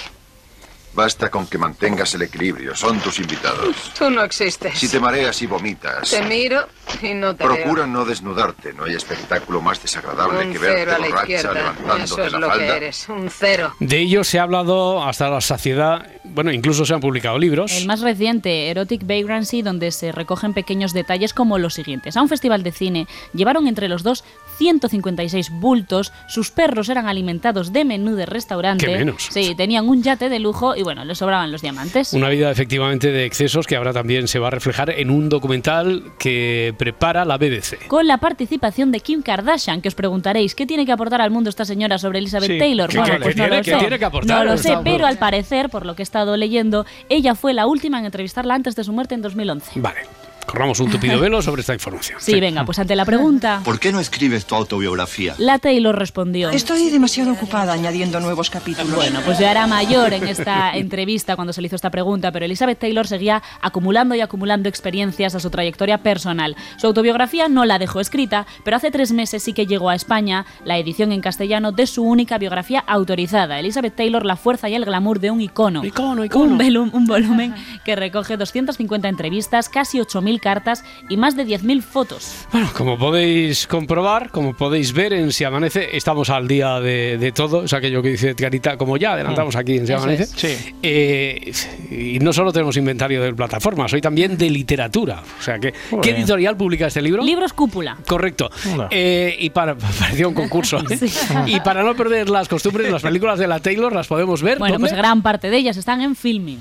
Basta con que mantengas el equilibrio. Son tus invitados. Tú no existes. Si te mareas y vomitas, Te miro y no te procura no desnudarte. No hay espectáculo más veo. desagradable Un que cero verte a la borracha izquierda. Eso levantándote es la lo que falda. eres. Un cero. De ello se ha hablado hasta la saciedad, bueno, incluso se han publicado libros. El más reciente, Erotic Vagrancy, donde se recogen pequeños detalles como los siguientes. A un festival de cine llevaron entre los dos 156 bultos, sus perros eran alimentados de menú de restaurante. ¿Qué menos? Sí, tenían un yate de lujo y bueno, les sobraban los diamantes. Una vida efectivamente de excesos que ahora también se va a reflejar en un documental que prepara la BBC. Con la participación de Kim Kardashian, que os preguntaréis, ¿qué tiene que aportar al mundo esta señora sobre Elizabeth Sí. Taylor? ¿Qué- Bueno, pues no tiene- lo sé. tiene que aportar? No lo sé, pero al parecer, por lo que he estado leyendo, ella fue la última en entrevistarla antes de su muerte en 2011. Vale. Corramos un tupido velo sobre esta información. Sí, venga, pues ante la pregunta, ¿Por qué no escribes tu autobiografía? la Taylor respondió. Estoy demasiado ocupada añadiendo nuevos capítulos. Bueno, pues ya era mayor en esta entrevista cuando se le hizo esta pregunta, pero Elizabeth Taylor seguía acumulando y acumulando experiencias a su trayectoria personal. Su autobiografía no la dejó escrita, pero hace tres meses sí que llegó a España la edición en castellano de su única biografía autorizada, Elizabeth Taylor, la fuerza y el glamour de un icono. Un, velu- un volumen que recoge 250 entrevistas, casi 8.000 cartas y más de 10.000 fotos. Bueno, como podéis comprobar, como podéis ver en Si Amanece, estamos al día de, de todo. Es aquello que dice Carita, como ya adelantamos Mm. aquí en Si Amanece. es. Sí. Eh, y no solo tenemos inventario de plataformas, hoy también de literatura. O sea, que, ¿qué editorial publica este libro? Libros Cúpula. Correcto. Eh, y para parecía un concurso. ¿eh? Y para no perder las costumbres, las películas de la Taylor las podemos ver. Bueno, ¿dónde? pues gran parte de ellas están en filming.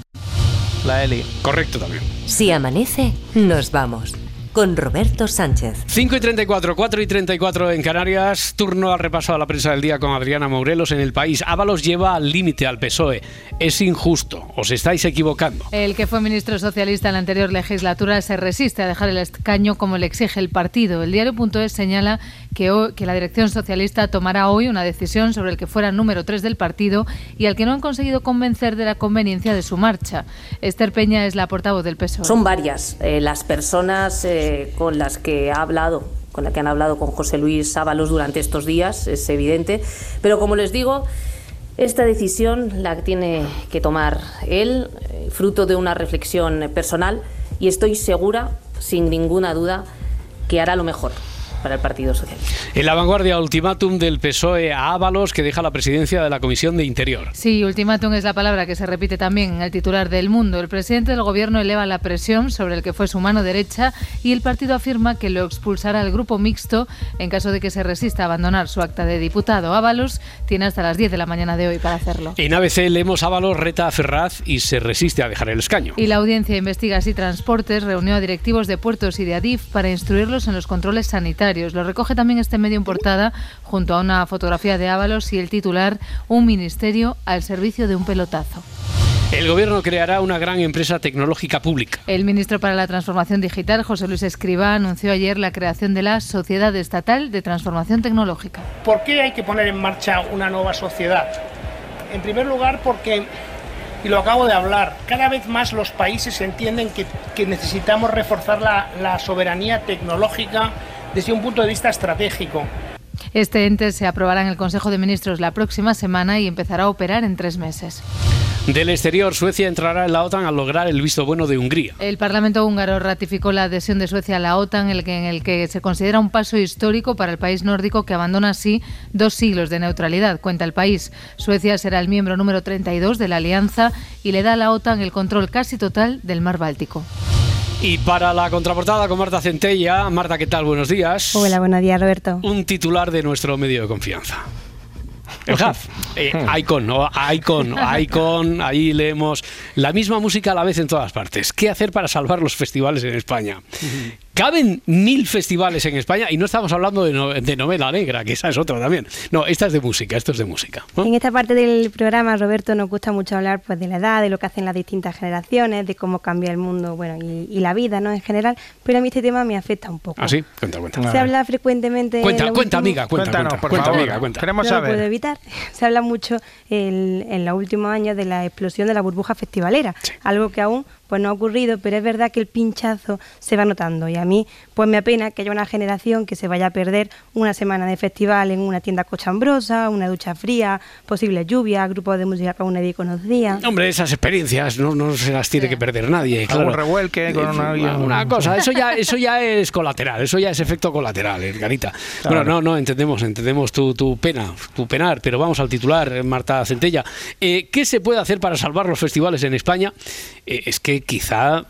La Eli. Correcto también. Si amanece, nos vamos. Con Roberto Sánchez. 5 y 34, 4 y 34 en Canarias. Turno al repaso a la prensa del día con Adriana Morelos en el país. Ábalos lleva al límite al PSOE. Es injusto. Os estáis equivocando. El que fue ministro socialista en la anterior legislatura se resiste a dejar el escaño como le exige el partido. El diario.es señala que, hoy- que la dirección socialista tomará hoy una decisión sobre el que fuera número 3 del partido y al que no han conseguido convencer de la conveniencia de su marcha. Esther Peña es la portavoz del PSOE. Son varias eh, las personas eh, con las que ha hablado, con las que han hablado con José Luis Ábalos durante estos días, es evidente. Pero como les digo, esta decisión la tiene que tomar él, eh, fruto de una reflexión personal, y estoy segura, sin ninguna duda, que hará lo mejor para el Partido Socialista. En la vanguardia, ultimátum del PSOE a Ábalos que deja la presidencia de la Comisión de Interior. Sí, ultimátum es la palabra que se repite también en el titular del Mundo. El presidente del gobierno eleva la presión sobre el que fue su mano derecha y el partido afirma que lo expulsará al grupo mixto en caso de que se resista a abandonar su acta de diputado. Ábalos tiene hasta las 10 de la mañana de hoy para hacerlo. En ABC leemos Ábalos reta a Ferraz y se resiste a dejar el escaño. Y la Audiencia de Investigas y Transportes reunió a directivos de puertos y de Adif para instruirlos en los controles sanitarios. Lo recoge también este medio en portada junto a una fotografía de Ábalos y el titular Un ministerio al servicio de un pelotazo. El gobierno creará una gran empresa tecnológica pública. El ministro para la Transformación Digital, José Luis Escribá, anunció ayer la creación de la Sociedad Estatal de Transformación Tecnológica. ¿Por qué hay que poner en marcha una nueva sociedad? En primer lugar, porque, y lo acabo de hablar, cada vez más los países entienden que, que necesitamos reforzar la, la soberanía tecnológica desde un punto de vista estratégico. Este ente se aprobará en el Consejo de Ministros la próxima semana y empezará a operar en tres meses. Del exterior, Suecia entrará en la OTAN al lograr el visto bueno de Hungría. El Parlamento húngaro ratificó la adhesión de Suecia a la OTAN, el que- en el que se considera un paso histórico para el país nórdico que abandona así dos siglos de neutralidad, cuenta el país. Suecia será el miembro número 32 de la alianza y le da a la OTAN el control casi total del mar Báltico. Y para la contraportada con Marta Centella. Marta, ¿qué tal? Buenos días. Hola, buenos días, Roberto. Un titular de nuestro medio de confianza. El HAF. Eh, Icon, ¿no? Icon, Icon. Ahí leemos la misma música a la vez en todas partes. ¿Qué hacer para salvar los festivales en España? Caben mil festivales en España y no estamos hablando de, no- de novela negra, que esa es otra también. No, esta es de música, esto es de música. ¿no? En esta parte del programa, Roberto, nos gusta mucho hablar pues, de la edad, de lo que hacen las distintas generaciones, de cómo cambia el mundo bueno, y, y la vida ¿no? en general, pero a mí este tema me afecta un poco. ¿Ah, sí? Cuenta, cuenta. Se habla frecuentemente... Cuenta, en lo cuenta, último- amiga, cuenta, Cuéntanos, cuenta, por cuenta, favor. amiga, cuenta. Queremos no lo saber. puedo evitar. Se habla mucho el- en los últimos años de la explosión de la burbuja festivalera, algo que aún pues no ha ocurrido, pero es verdad que el pinchazo se va notando y a mí pues me apena que haya una generación que se vaya a perder una semana de festival en una tienda cochambrosa, una ducha fría, posibles lluvias, grupos de música que aún nadie conocía. Hombre, esas experiencias no, no se las tiene que perder nadie. Claro. revuelque con Eh, una- una, una cosa, eso ya, eso ya es colateral, eso ya es efecto colateral, Edgarita. Claro. Bueno, no, no, entendemos, entendemos tu, tu pena, tu penar, pero vamos al titular, eh, Marta Centella. Eh, ¿Qué se puede hacer para salvar los festivales en España? Eh, es que quizá,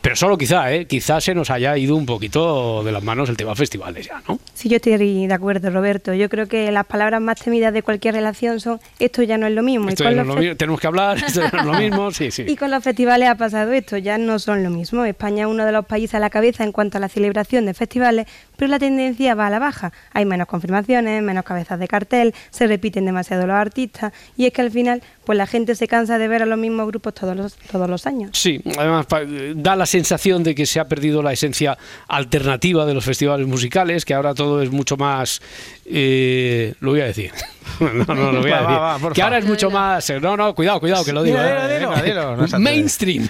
pero solo quizá, eh, quizá se nos haya ido un poquito de las manos el tema festivales ya, ¿no? Sí, yo estoy de acuerdo, Roberto. Yo creo que las palabras más temidas de cualquier relación son esto ya no es lo mismo. Esto y, con no los lo tenemos que hablar, esto ya no es lo mismo, sí, sí. y con los festivales ha pasado esto, ya no son lo mismo. España es uno de los países a la cabeza en cuanto a la celebración de festivales, pero la tendencia va a la baja. Hay menos confirmaciones, menos cabezas de cartel, se repiten demasiado los artistas y es que al final pues la gente se cansa de ver a los mismos grupos todos los, todos los años. Sí, además pa- da la sensación de que se ha perdido la esencia alternativa de los festivales musicales, que ahora todo es mucho más... eh, lo voy a decir. No, no, lo voy a Va, decir. va, va, por que ahora es mucho más... eh, No, no, cuidado, cuidado, que lo digo. Dilo, eh. dilo, dilo, dilo, no seas mainstream.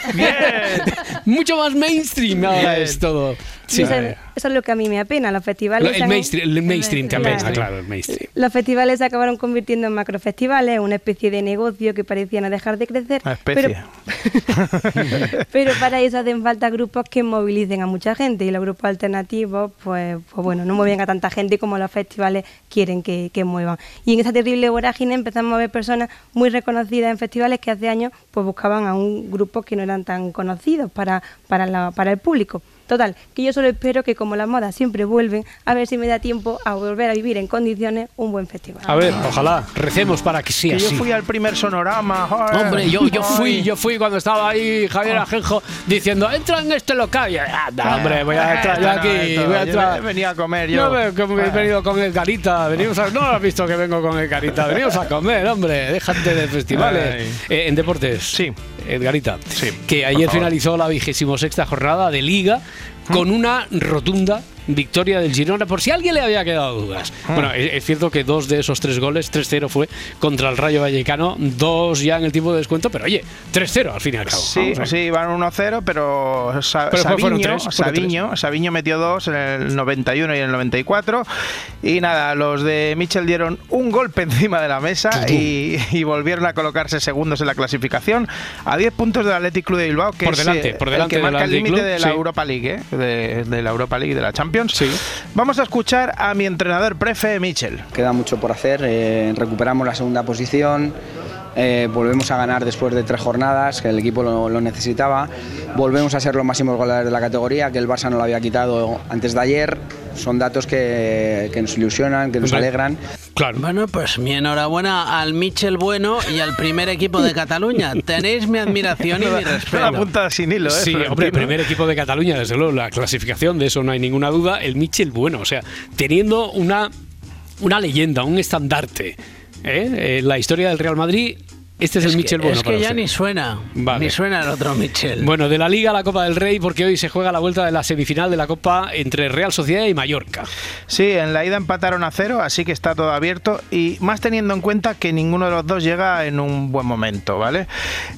mucho más mainstream ahora Bien. es todo. Sí. Eso, eso es lo que a mí me apena. Los festivales. El han- mainstream, el mainstream también, Claro. ah, claro, el mainstream. Los festivales se acabaron convirtiendo en macrofestivales, una especie de negocio que parecía no dejar de crecer. Una Pero, especie. pero para eso hacen falta grupos que movilicen a mucha gente y los grupos alternativos, pues, pues bueno, no mueven a tanta gente como los festivales quieren que, que muevan. Y en esa terrible vorágine empezamos a ver personas muy reconocidas en festivales que hace años pues buscaban a un grupo que no eran tan conocidos para, para, la- para el público. Total, que yo solo espero que como las modas siempre vuelven, a ver si me da tiempo a volver a vivir en condiciones un buen festival. A ver, ojalá, recemos para que sea Que yo fui al primer sonorama. joder. Hombre, yo, yo fui, yo fui cuando estaba ahí Javier Ajenjo diciendo, entra en este local. Y, anda, hombre, voy a entrar yo aquí, voy a yo entrar. he venido a comer yo. No, me- que he venido con el carita, venimos a, no lo has visto que vengo con el carita, venimos a comer, hombre, déjate de festivales. Eh, en deportes, sí, Edgarita, que ayer finalizó la vigésimo sexta jornada de Liga con una rotunda victoria del Girona, por si a alguien le había quedado dudas. Bueno, es, es cierto que dos de esos tres goles, 3-0 fue contra el Rayo Vallecano, dos ya en el tiempo de descuento, pero oye, 3-0 al fin y al cabo. Sí, sí, van 1-0, pero, Sa- Pero fue- fueron Sabiño, tres, fueron Sabiño, Sabiño metió dos en el 91 y en el 94. Y nada, los de Michel dieron un golpe encima de la mesa y, y volvieron a colocarse segundos en la clasificación a 10 puntos del Athletic Club de Bilbao, que Por es delante, eh, por el delante que del marca el límite de la sí. Europa League, ¿eh? de, de la Europa League, de la Champions. Vamos a escuchar a mi entrenador prefe, Michel. Queda mucho por hacer, eh, recuperamos la segunda posición, eh, volvemos a ganar después de tres jornadas, que el equipo lo, lo necesitaba, volvemos a ser los máximos goleadores de la categoría, que el Barça no lo había quitado antes de ayer, son datos que, que nos ilusionan, que nos alegran. Claro. Bueno, pues mi enhorabuena al Michel Bueno y al primer equipo de Cataluña. Tenéis mi admiración y mi respeto. La punta sin hilo, ¿eh? Sí, hombre, primer equipo de Cataluña, desde luego, la clasificación, de eso no hay ninguna duda. El Michel Bueno, o sea, teniendo una, una leyenda, un estandarte ¿eh? en la historia del Real Madrid, este es, el que- Michel Bueno. es que para ya usted. ni suena. Vale. Ni suena el otro Michel. Bueno, de la Liga a la Copa del Rey, porque hoy se juega la vuelta de la semifinal de la Copa entre Real Sociedad y Mallorca. Sí, en la ida empataron a cero, así que está todo abierto y más teniendo en cuenta que ninguno de los dos llega en un buen momento, ¿vale?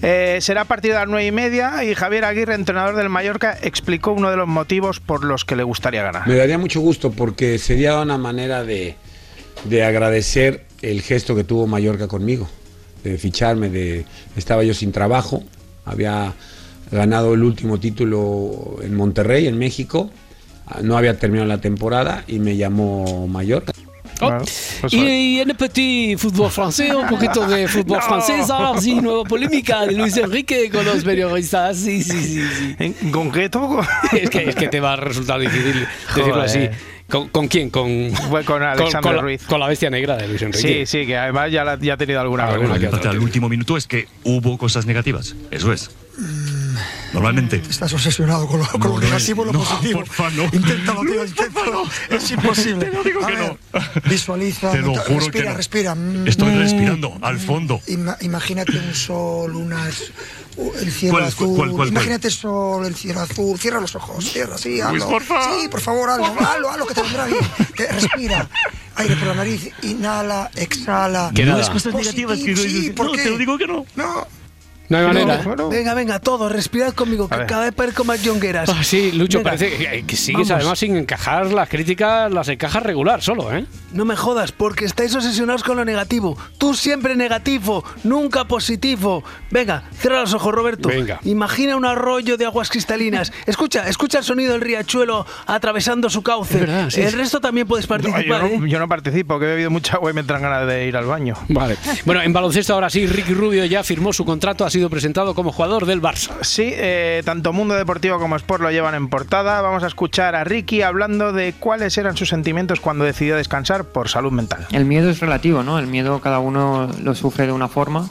Eh, será a partir de las nueve y media y Javier Aguirre, entrenador del Mallorca, explicó uno de los motivos por los que le gustaría ganar. Me daría mucho gusto porque sería una manera de, de agradecer el gesto que tuvo Mallorca conmigo, de ficharme, de estaba yo sin trabajo, había ganado el último título en Monterrey, en México, ah, no había terminado la temporada y me llamó Mallorca. Oh. y, y en el petit fútbol francés, un poquito de fútbol No. francés, ahora sí, nueva polémica de Luis Enrique con los periodistas, sí, sí, sí. sí. ¿En concreto? Es que, es que te va a resultar difícil decirlo Joder. así. ¿Con, con quién? Con, con Alexander con la, Ruiz. Con la bestia negra de Luis Enrique. Sí, sí, que además ya, la- ya ha tenido alguna Alguna que al último minuto es que hubo cosas negativas. Eso es. Normalmente. Estás obsesionado con lo, con lo No, no, negativo y lo no, positivo. porfa, no. Inténtalo, tío, inténtalo. Es imposible. Te lo digo A que ver, Visualiza, Te lo juro respira, que no. respira. Mm. Estoy respirando al fondo. Ima- imagínate un sol, unas, el cielo ¿Cuál, azul. cuál, cuál, imagínate el sol, el cielo azul. Cierra los ojos, cierra, sí, hazlo. Luis, porfa. Sí, por favor, hazlo, hazlo, hazlo, que te vendrá bien. Respira. Aire por la nariz, inhala, exhala. Que no es cosas negativas, que no- sí, ¿por no, qué? te lo digo que no. No. No hay manera. No, Venga, venga, todos, respirad conmigo, que cada vez parezco más jongueras. Ah, sí, Lucho, Venga, parece que, que sigues vamos. además sin encajar las críticas, las encajas regular solo, ¿eh? No me jodas, porque estáis obsesionados con lo negativo. Tú siempre negativo, nunca positivo. Venga, cierra los ojos, Roberto. Venga. Imagina un arroyo de aguas cristalinas. Escucha, escucha el sonido del riachuelo atravesando su cauce. Es verdad, sí, el sí. resto también puedes No, participar. yo, ¿eh? no, yo no participo, que he bebido mucha agua y me entran ganas de ir al baño. Vale. Bueno, en baloncesto ahora sí, Ricky Rubio ya firmó su contrato, ha sido presentado como jugador del Barça. Sí, eh, tanto Mundo Deportivo como Sport lo llevan en portada. Vamos a escuchar a Ricky hablando de cuáles eran sus sentimientos cuando decidió descansar por salud mental. El miedo es relativo, ¿no? El miedo cada uno lo sufre de una forma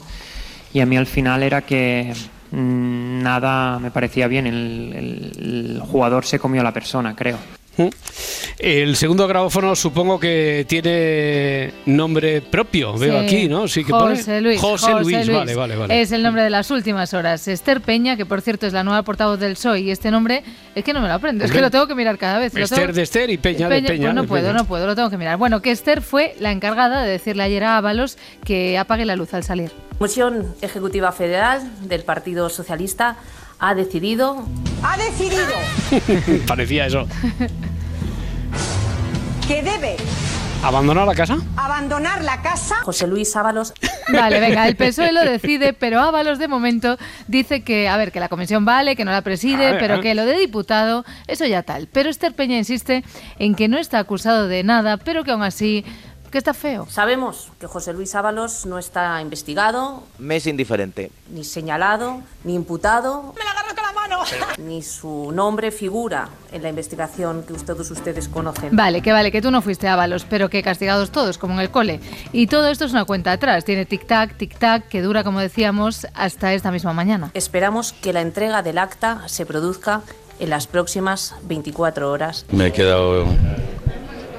y a mí al final era que mm, nada me parecía bien. El, el- el jugador se comió a la persona, creo. ¿Mm? El segundo grabófono supongo que tiene nombre propio, veo Sí. aquí, ¿no? Sí que José pone. Luis. José, Luis, vale, vale, vale. Es el nombre de las últimas horas. Esther Peña, que por cierto es la nueva portavoz del PSOE, y este nombre es que no me lo aprendo, es que lo tengo que mirar cada vez. Esther tengo- de Esther y Peña de Peña. pues no de puedo, Peña. no puedo, lo tengo que mirar. Bueno, que Esther fue la encargada de decirle ayer a Ábalos que apague la luz al salir. Comisión Ejecutiva Federal del Partido Socialista ha decidido Ha decidido Parecía eso. que debe ¿Abandonar la casa? abandonar la casa. José Luis Ábalos. Vale, venga, el PSOE lo decide, pero Ábalos de momento dice que, a ver, que la comisión vale, que no la preside, ver, pero que lo de diputado, eso ya tal. Pero Esther Peña insiste en que no está acusado de nada, pero que aún así, que está feo. Sabemos que José Luis Ábalos no está investigado, Me es indiferente. ni señalado, ni imputado. ¡Me la agarro con la mano! Ni su nombre figura en la investigación que todos ustedes conocen. Vale, que vale, que tú no fuiste Ábalos, pero que castigados todos, como en el cole. Y todo esto es una cuenta atrás, tiene tic-tac, tic-tac, que dura, como decíamos, hasta esta misma mañana. Esperamos que la entrega del acta se produzca en las próximas 24 horas Me he quedado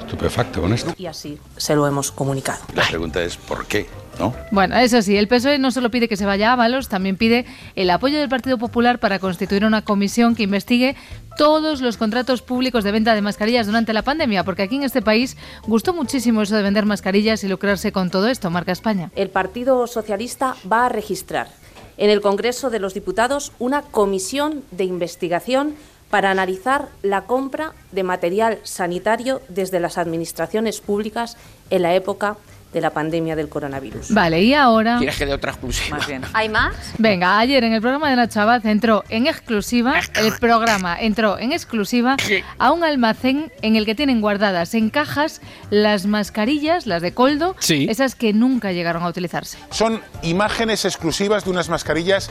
estupefacto con esto. y así se lo hemos comunicado. La pregunta es ¿por qué? ¿No? Bueno, eso sí, el PSOE no solo pide que se vaya Ábalos, también pide el apoyo del Partido Popular para constituir una comisión que investigue todos los contratos públicos de venta de mascarillas durante la pandemia, porque aquí en este país gustó muchísimo eso de vender mascarillas y lucrarse con todo esto, marca España. El Partido Socialista va a registrar en el Congreso de los Diputados una comisión de investigación para analizar la compra de material sanitario desde las administraciones públicas en la época de la pandemia del coronavirus. Vale, y ahora... ¿Quieres que dé otra exclusiva? ¿Hay más? Venga, ayer en el programa de Nacho Abad entró en exclusiva, el programa entró en exclusiva a un almacén en el que tienen guardadas en cajas las mascarillas, las de Coldo, Sí. esas que nunca llegaron a utilizarse. Son imágenes exclusivas de unas mascarillas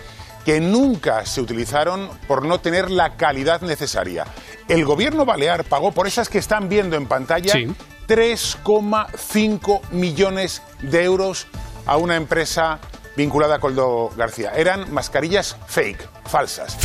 que nunca se utilizaron por no tener la calidad necesaria. El gobierno balear pagó por esas que están viendo en pantalla Sí. 3,5 millones de euros a una empresa vinculada a Coldo García. Eran mascarillas fake, falsas.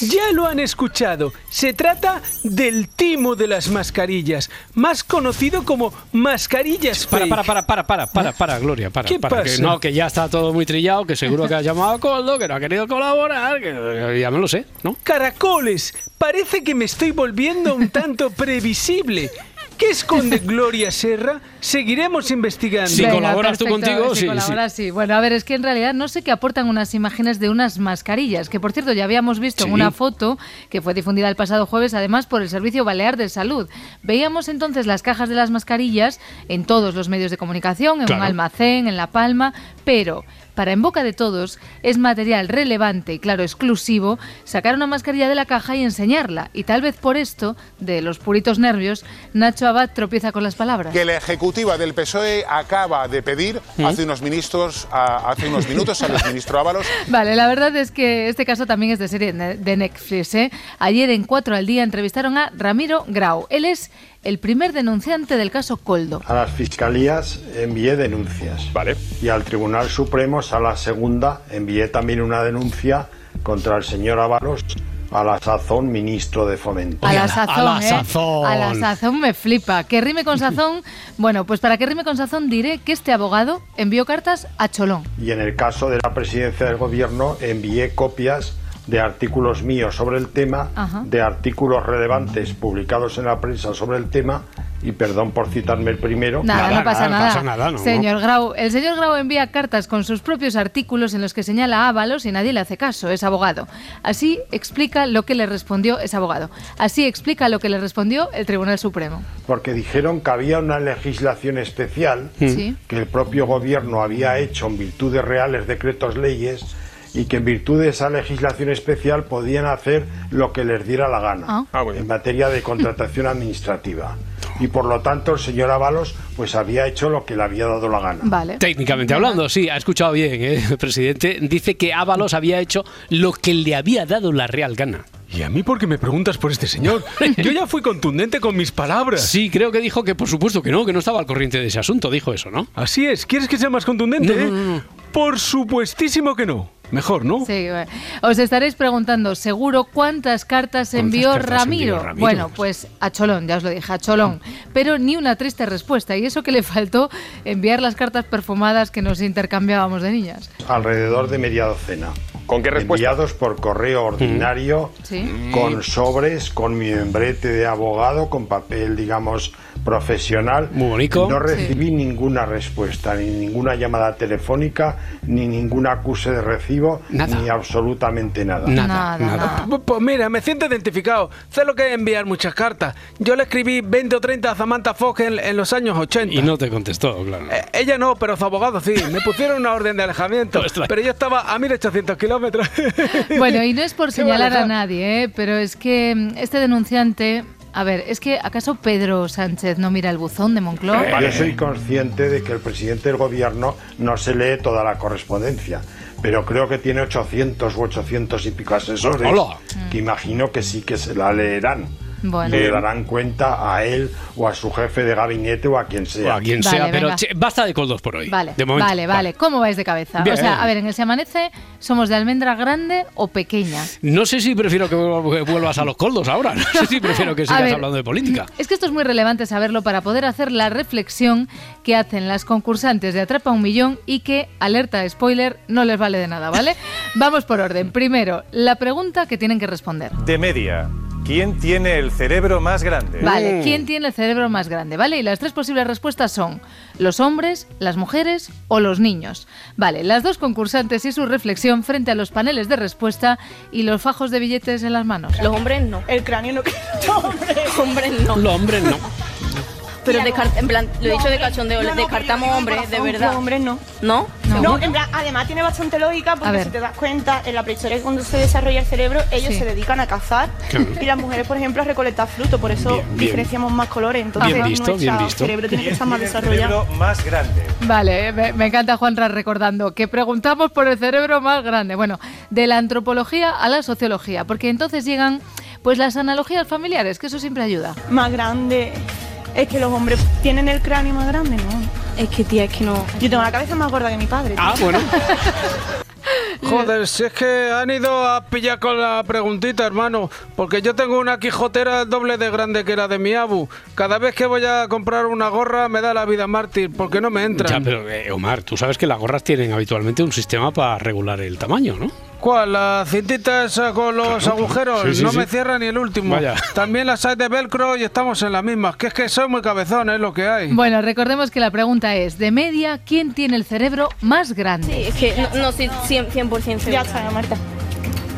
Ya lo han escuchado. Se trata del timo de las mascarillas, más conocido como mascarillas Para, fake. para, para, para, para, para, para, Gloria, para. ¿Qué para, pasa? Que no, que ya está todo muy trillado, que seguro que ha llamado a Coldo, que no ha querido colaborar, que ya me lo sé, ¿no? Caracoles, parece que me estoy volviendo un tanto previsible. ¿Qué esconde Gloria Serra? Seguiremos investigando. Si Venga, colaboras tú perfecto, contigo, si sí, colaboras, sí. Bueno, a ver, es que en realidad no sé qué aportan unas imágenes de unas mascarillas, que por cierto ya habíamos visto en Sí. una foto que fue difundida el pasado jueves, además por el Servicio Balear de Salud. Veíamos entonces las cajas de las mascarillas en todos los medios de comunicación, en un almacén, en La Palma, pero para en boca de todos es material relevante y claro, exclusivo, sacar una mascarilla de la caja y enseñarla. Y tal vez por esto, de los puritos nervios, Nacho Abad tropieza con las palabras. que la ejecutiva del PSOE acaba de pedir hace unos ministros, a- hace unos minutos al ministro Ábalos Vale, la verdad es que este caso también es de serie de Netflix. ¿eh? Ayer en 4 al día entrevistaron a Ramiro Grau. Él es el primer denunciante del caso Coldo. A las fiscalías envié denuncias. Vale. Y al Tribunal Supremo, a la segunda, envié también una denuncia contra el señor Ábalos, a la sazón ministro de Fomento. A la sazón, ¿eh? A la sazón me flipa. Que rime con sazón. Bueno, pues para que rime con sazón diré que este abogado envió cartas a Cholón. Y en el caso de la presidencia del gobierno, envié copias de artículos míos sobre el tema, Ajá. de artículos relevantes publicados en la prensa sobre el tema, y perdón por citarme el primero. Nada, no pasa nada. señor Grau, el señor Grau envía cartas con sus propios artículos en los que señala a Ábalos y nadie le hace caso, es abogado. Así explica lo que le respondió ese abogado. Así explica lo que le respondió el Tribunal Supremo. porque dijeron que había una legislación especial Sí. que el propio gobierno había hecho en virtud de reales decretos leyes y que en virtud de esa legislación especial podían hacer lo que les diera la gana en materia de contratación administrativa. Y por lo tanto el señor Ábalos pues había hecho lo que le había dado la gana. Vale. Técnicamente hablando, sí, ha escuchado bien, ¿eh? el presidente. Dice que Ábalos había hecho lo que le había dado la real gana. ¿Y a mí por qué me preguntas por este señor? Yo ya fui contundente con mis palabras. Sí, creo que dijo que por supuesto que no, que no estaba al corriente de ese asunto, dijo eso, ¿no? Así es. ¿Quieres que sea más contundente? No, eh? no, no, no. Por supuestísimo que no. Mejor, ¿no? Sí, bueno. os estaréis preguntando seguro cuántas cartas envió cartas Ramiro? envió Ramiro? Bueno, pues a Cholón, ya os lo dije, a Cholón. Pero ni una triste respuesta. Y eso que le faltó enviar las cartas perfumadas que nos intercambiábamos de niñas. Alrededor de media docena. ¿Con qué respuesta? Enviados por correo ordinario, Sí. con sobres, con mi membrete de abogado, con papel, digamos, profesional. Muy bonito. No recibí ninguna respuesta, ni ninguna llamada telefónica, ni ningún acuse de recibo, ni absolutamente nada. Nada, nada. Pues, pues mira, me siento identificado. Sé lo que es enviar muchas cartas. Yo le escribí 20 o 30 a Samantha Fox en, en los años 80. Y no te contestó, claro. Eh, ella no, pero su abogado sí. Me pusieron una orden de alejamiento. pero yo estaba a 1800 kilómetros. Bueno, y no es por señalar a nadie, ¿eh? pero es que mm, este denunciante. A ver, es que ¿acaso Pedro Sánchez no mira el buzón de Moncloa? Yo soy consciente de que el presidente del gobierno no se lee toda la correspondencia, pero creo que tiene 800 u 800 y pico asesores Hola. que imagino que sí que se la leerán. Bueno. Le darán cuenta a él o a su jefe de gabinete o a quien sea. O a quien Vale, sea, pero che, basta de coldos por hoy. Vale, de momento. vale, vale. ¿Cómo vais de cabeza? Bien. O sea, a ver, en el Se Amanece, ¿somos de almendra grande o pequeña? No sé si prefiero que vuel- que vuelvas a los coldos ahora. No sé si prefiero que sigas ver, hablando de política. Es que esto es muy relevante saberlo para poder hacer la reflexión que hacen las concursantes de Atrapa un Millón y que, alerta spoiler, no les vale de nada, ¿vale? Vamos por orden. Primero, la pregunta que tienen que responder. De media, ¿quién tiene el cerebro más grande? Vale, ¿quién tiene el cerebro más grande? ¿Vale? Y las tres posibles respuestas son los hombres, las mujeres o los niños. Vale, las dos concursantes y su reflexión frente a los paneles de respuesta y los fajos de billetes en las manos. Los hombres no. El cráneo no. hombres no. Los hombres no. Pero en plan, lo he dicho de cachondeo, No, no, descartamos hombres, de corazón, verdad. hombres no. ¿No? No, en plan, además tiene bastante lógica A porque si te das cuenta, en la prehistoria cuando se desarrolla el cerebro, ellos Sí. se dedican a cazar Claro. y las mujeres, por ejemplo, a recolectar fruto, por eso Bien, bien. diferenciamos más colores. Entonces, Bien visto, nuestro bien visto. cerebro tiene que estar más el desarrollado. cerebro más grande? Vale, me, me encanta Juanra recordando que preguntamos por el cerebro más grande. Bueno, de la antropología a la sociología, porque entonces llegan pues las analogías familiares, que eso siempre ayuda. Más grande. Es que los hombres tienen el cráneo más grande, ¿no? Es que, tía, es que no. Yo tengo la cabeza más gorda que mi padre. Ah, bueno. Joder, si es que han ido a pillar con la preguntita, hermano. Porque yo tengo una quijotera el doble de grande que la de mi abu. Cada vez que voy a comprar una gorra me da la vida mártir porque no me Ya, entran. pero eh, Omar, tú sabes que las gorras tienen habitualmente un sistema para regular el tamaño, ¿no? ¿Cuál? ¿La cintita esa con los Claro. agujeros? Sí, sí, no sí. me cierra ni el último. Vaya. También las hay de velcro y estamos en las mismas. Que es que soy muy cabezón, es lo que hay. Bueno, recordemos que la pregunta es, de media, ¿quién tiene el cerebro más grande? Sí, es que no, no sí, 100%, 100% segura. Ya está, Marta.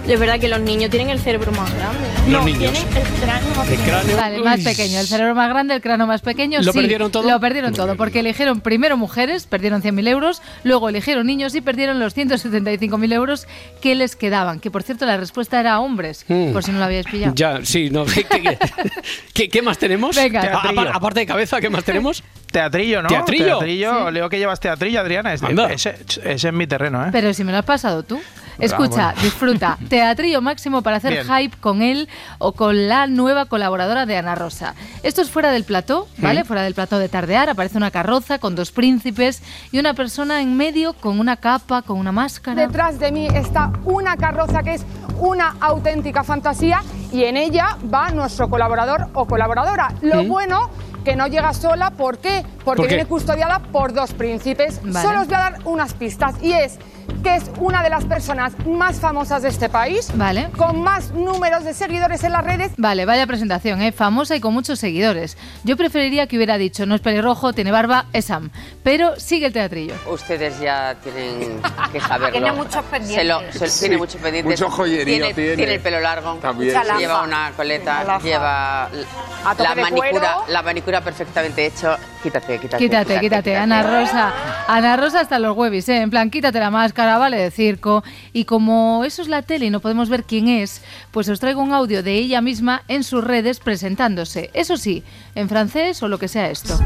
Es verdad que los niños tienen el cerebro más grande. ¿no? Los niños. Tienen el cráneo más El pequeño. cráneo. Vale, más pequeño, el cerebro más grande, el cráneo más pequeño. ¿Lo sí, perdieron todo? Lo perdieron todo, porque eligieron primero mujeres, perdieron 100.000 euros, luego eligieron niños y perdieron los 175.000 euros que les quedaban. Que por cierto, la respuesta era hombres, Mm. por si no lo habíais pillado. Ya, sí, no. ¿Qué, qué- qué- qué más tenemos? Venga. A- aparte de cabeza, ¿qué más tenemos? Teatrillo, ¿no? ¿Teatrillo? Teatrillo. Leo que llevas teatrillo, Adriana. Ese, ese es mi terreno, ¿eh? Pero si me lo has pasado tú. Escucha, bueno. disfruta. Teatrillo máximo para hacer Bien. hype con él o con la nueva colaboradora de Ana Rosa. Esto es fuera del plató, ¿vale? Fuera del plató de tardear. Aparece una carroza con dos príncipes y una persona en medio con una capa, con una máscara. Detrás de mí está una carroza que es una auténtica fantasía y en ella va nuestro colaborador o colaboradora. Lo bueno que no llega sola, ¿por qué? Porque ¿Por qué? viene custodiada por dos príncipes. Vale. Solo os voy a dar unas pistas y es que es una de las personas más famosas de este país, Vale. con más números de seguidores en las redes Vale, vaya presentación, ¿eh? famosa y con muchos seguidores. Yo preferiría que hubiera dicho, no es pelirrojo, tiene barba, es Sam. Pero sigue el teatrillo. Ustedes ya tienen que saberlo. Tiene muchos pendientes. Se lo, se- Sí. tiene muchos pendientes. Mucho joyerío tiene, tiene. tiene el pelo largo. También. Lleva una coleta. Lleva la manicura, cuero. la manicura perfectamente hecho. Quítate, quítate. Quítate, quítate, Ana Rosa. Ana Rosa hasta los huevis, ¿eh? En plan, quítate la máscara, vale, de circo. Y como eso es la tele y no podemos ver quién es, pues os traigo un audio de ella misma en sus redes presentándose. Eso sí, en francés o lo que sea esto.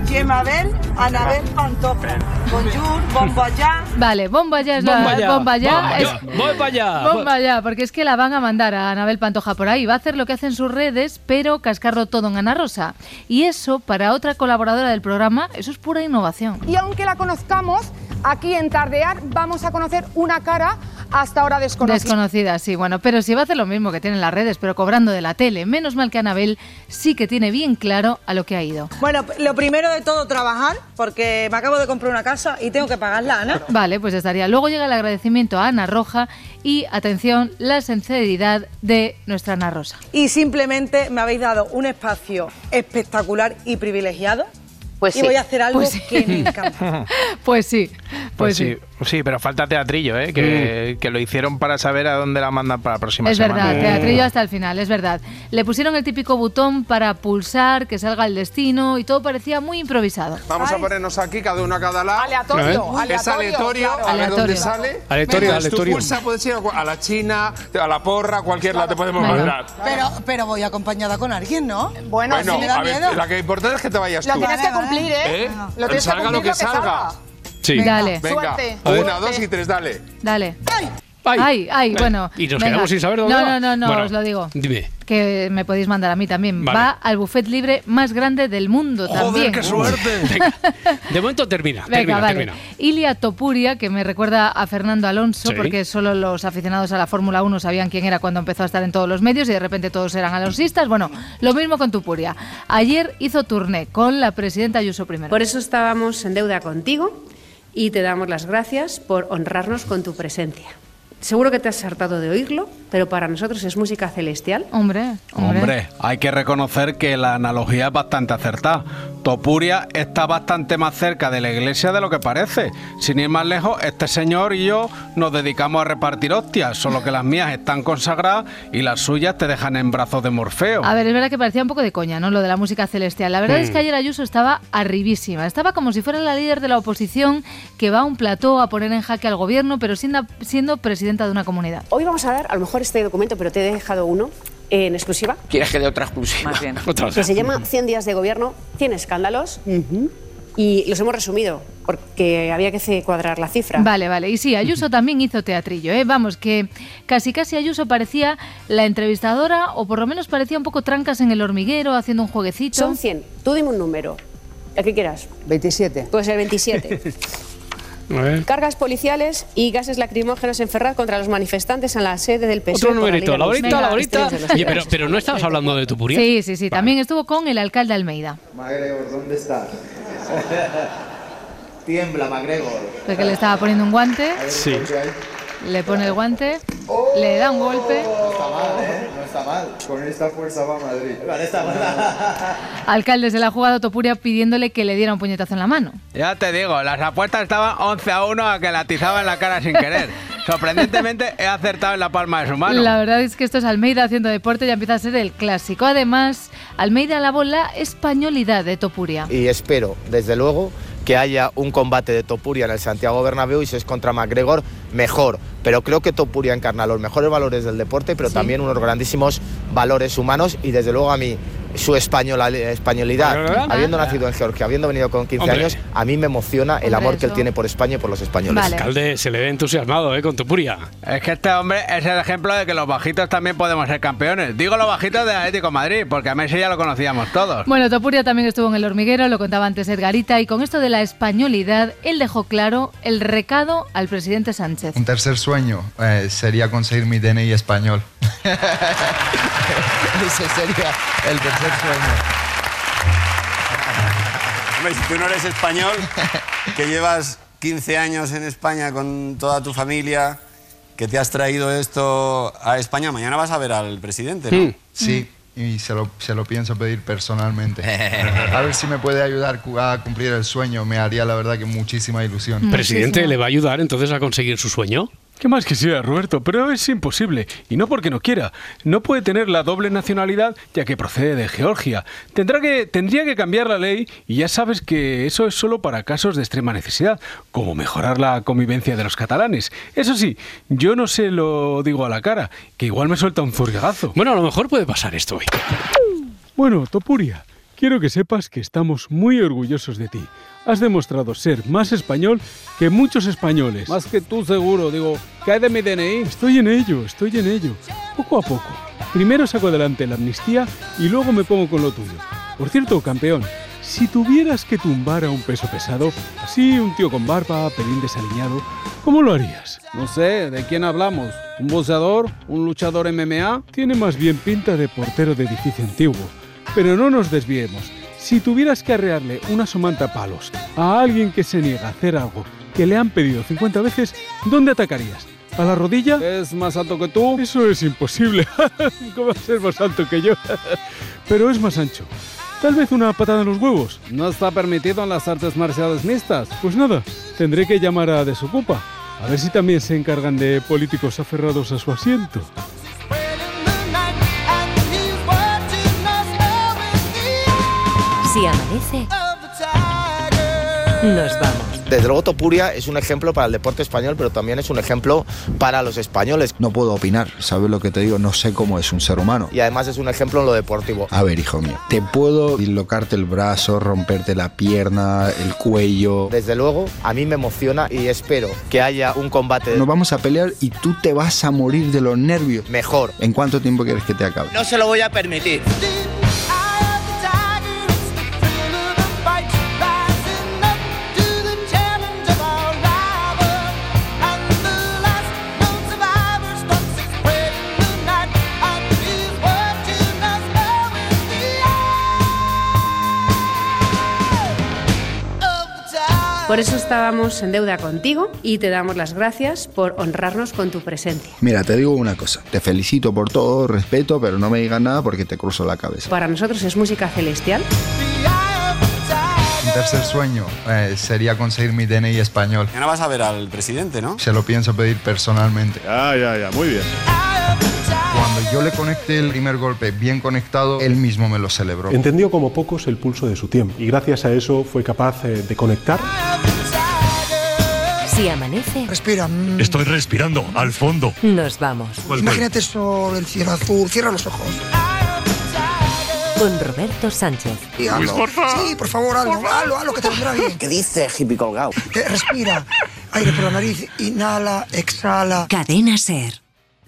Annabelle Pantoffel. Bonjour, bon voyage. Vale, bomba ya es la Bomba ya, bomba ya. bomba es- ya, bomba ya. Bomba ya, porque es que la van a mandar a Anabel Pantoja por ahí. Va a hacer lo que hace en sus redes, pero cascarlo todo en Ana Rosa. Y eso, para otra colaboradora del programa, eso es pura innovación. Y aunque la conozcamos, aquí en Tardear vamos a conocer una cara hasta ahora desconocida. Desconocida, sí, bueno, pero si va a hacer lo mismo que tienen las redes, pero cobrando de la tele. Menos mal que Anabel sí que tiene bien claro a lo que ha ido. Bueno, lo primero de todo, trabajar, porque me acabo de comprar una casa y tengo que pagarla, Ana. Vale, pues estaría. Luego llega el agradecimiento a Ana Roja y, atención, la sinceridad de nuestra Ana Rosa. Y simplemente me habéis dado un espacio espectacular y privilegiado. Pues y sí. voy a hacer algo Pues sí. que me encanta. Pues sí, Pues pues, sí, sí, pero falta teatrillo, ¿eh? que, que lo hicieron para saber a dónde la mandan para la próxima Es semana. verdad, teatrillo hasta el final, es verdad. Le pusieron el típico botón para pulsar, que salga el destino y todo parecía muy improvisado. Vamos a ponernos aquí, cada uno a cada lado. Aleatorio, Es aleatorio, aleatorio, claro. a ver dónde Aleatorio. sale. Aleatorio, Entonces, aleatorio. Tú pulsa, puedes ir a la China, a la porra, a cualquier lado te podemos Venga. mandar. Pero, pero voy acompañada con alguien, ¿no? Bueno, Bueno, si me da a ver, miedo. la que importa es que te vayas Lo tú. tienes que cumplir, ¿eh? ¿Eh? Lo tienes que salga lo cumplir que salga. Sí. Dale, Venga, Suerte. Una, dos y tres, dale. dale. Ay. Ay, ay, bueno. Y nos venga. quedamos sin saber dónde No, va. no, no, no, Bueno, os lo digo. Dime. Que me podéis mandar a mí también. Vale. Va al buffet libre más grande del mundo también. Venga. De momento termina. Venga, termina, vale. termina. Ilia Topuria, que me recuerda a Fernando Alonso, Sí. porque solo los aficionados a la Fórmula 1 sabían quién era cuando empezó a estar en todos los medios y de repente todos eran alonsistas. Bueno, lo mismo con Topuria. Ayer hizo turné con la presidenta Ayuso primero. Por eso estábamos en deuda contigo y te damos las gracias por honrarnos con tu presencia. Seguro que te has hartado de oírlo, pero para nosotros es música celestial. Hombre, hombre. Hombre, hay que reconocer que la analogía es bastante acertada. Topuria está bastante más cerca de la iglesia de lo que parece. Sin ir más lejos, este señor y yo nos dedicamos a repartir hostias, solo que las mías están consagradas y las suyas te dejan en brazos de Morfeo. A ver, es verdad que parecía un poco de coña, ¿no? Lo de la música celestial. La verdad es que ayer Ayuso estaba arribísima. Estaba como si fuera la líder de la oposición que va a un plató a poner en jaque al gobierno, pero siendo, siendo presidenta de una comunidad. Hoy vamos a dar, a lo mejor este documento, pero te he dejado uno en exclusiva, ¿Quieres que dé otra exclusiva? Más bien. Otra que se llama 100 días de gobierno, 100 escándalos, y los hemos resumido, porque había que cuadrar la cifra. Vale, vale. Y sí, Ayuso también hizo teatrillo, ¿eh? Vamos, que casi casi Ayuso parecía la entrevistadora, o por lo menos parecía un poco trancas en el hormiguero, haciendo un jueguecito. Son 100. Tú dime un número. El que quieras. 27. Pues el 27. Cargas policiales y gases lacrimógenos en Ferraz contra los manifestantes en la sede del PSOE. Otro numerito. La horita, la horita. Oye, pero, pero no estabas hablando de Tupuria. Sí, sí, sí. También estuvo con el alcalde Almeida, MacGregor, ¿dónde estás? Tiembla, MacGregor. porque le estaba poniendo un guante, Sí. Le pone el guante, le da un golpe. No está mal, ¿eh? No está mal. Con esta fuerza va a Madrid. Con esta fuerza. Alcalde se la ha jugado Topuria pidiéndole que le diera un puñetazo en la mano. Ya te digo, las apuestas estaban 11 a 1 a que la atizaban en la cara sin querer. Sorprendentemente he acertado en la palma de su mano. La verdad es que esto es Almeida haciendo deporte, ya empieza a ser el clásico. Además, Almeida alabó la españolidad de Topuria. Y espero, desde luego, que haya un combate de Topuria en el Santiago Bernabéu y si es contra McGregor, mejor. Pero creo que Topuria encarna los mejores valores del deporte, pero Sí. también unos grandísimos valores humanos y desde luego a mí su española- españolidad, habiendo nacido en Georgia, habiendo venido con 15 Hombre. años, a mí me emociona el Hombre, amor que él eso. tiene por España y por los españoles. Vale. Alcalde se le ve entusiasmado, ¿eh? Con Tupuria. Es que este hombre es el ejemplo de que los bajitos también podemos ser campeones. Digo los bajitos del Atlético de Madrid, porque a Messi ya lo conocíamos todos. Bueno, Topuria también estuvo en el hormiguero, lo contaba antes Edgarita, y con esto de la españolidad, él dejó claro el recado al presidente Sánchez. Un tercer sueño eh, sería conseguir mi DNI español. Ese sería el tercer sueño. Hombre, si tú no eres español, que llevas 15 años en España con toda tu familia, que te has traído esto a España, mañana vas a ver al presidente, ¿no? Sí, y se lo, se lo pienso pedir personalmente. A ver si me puede ayudar a cumplir el sueño. Me haría la verdad que muchísima ilusión. ¿Presidente le va a ayudar entonces a conseguir su sueño? ¿Qué más quisiera, Roberto? Pero es imposible. Y no porque no quiera. No puede tener la doble nacionalidad ya que procede de Georgia. Tendrá que, tendría que cambiar la ley y ya sabes que eso es solo para casos de extrema necesidad, como mejorar la convivencia de los catalanes. Eso sí, yo no se lo digo a la cara, que igual me suelta un zurgazo. Bueno, a lo mejor puede pasar esto hoy. Bueno, Topuria, quiero que sepas que estamos muy orgullosos de ti. Has demostrado ser más español que muchos españoles. Más que tú seguro, digo, ¿qué hay de mi DNI? Estoy en ello, estoy en ello. Poco a poco. Primero saco adelante la amnistía y luego me pongo con lo tuyo. Por cierto, campeón, Si tuvieras que tumbar a un peso pesado, así un tío con barba, pelín desaliñado, ¿cómo lo harías? No sé, ¿de quién hablamos? ¿Un boxeador? ¿Un luchador MMA? Tiene más bien pinta de portero de edificio antiguo. Pero no nos desviemos. Si tuvieras que arrearle una somanta palos a alguien que se niega a hacer algo que le han pedido 50 veces, ¿dónde atacarías? ¿A la rodilla? ¿Es más alto que tú? Eso es imposible. ¿Cómo va a ser más alto que yo? Pero es más ancho. Tal vez una patada en los huevos. No está permitido en las artes marciales mixtas. Pues nada, tendré que llamar a Desocupa. A ver si también se encargan de políticos aferrados a su asiento. Si amanece, nos vamos. Desde luego Topuria es un ejemplo para el deporte español, pero también es un ejemplo para los españoles. No puedo opinar, ¿sabes lo que te digo? No sé cómo es un ser humano. Y además es un ejemplo en lo deportivo. A ver, hijo mío, te puedo dislocarte el brazo, romperte la pierna, el cuello. Desde luego, a mí me emociona y espero que haya un combate. Nos vamos a pelear y tú te vas a morir de los nervios. Mejor. ¿En cuánto tiempo quieres que te acabe? No se lo voy a permitir. Por eso estábamos en deuda contigo y te damos las gracias por honrarnos con tu presencia. Mira, te digo una cosa. Te felicito por todo, respeto, pero no me digas nada porque te cruzo la cabeza. Para nosotros es música celestial. Mi tercer sueño eh, sería conseguir mi DNI español. Ya no vas a ver al presidente, ¿no? Se lo pienso pedir personalmente. Ya, ya, ya, muy bien. Cuando yo le conecté el primer golpe bien conectado, él mismo me lo celebró. Entendió como pocos el pulso de su tiempo y gracias a eso fue capaz eh, de conectar. Si amanece, Respira. mm. Estoy respirando al fondo. nos vamos. Imagínate eso, el cielo azul. Cierra los ojos. Con Roberto Sánchez. Y hazlo. Sí, por favor, hazlo. Hazlo, hazlo, que te vendrá bien. ¿Qué dice hippie colgado? Eh, respira. Aire por la nariz. Inhala, exhala. Cadena Ser.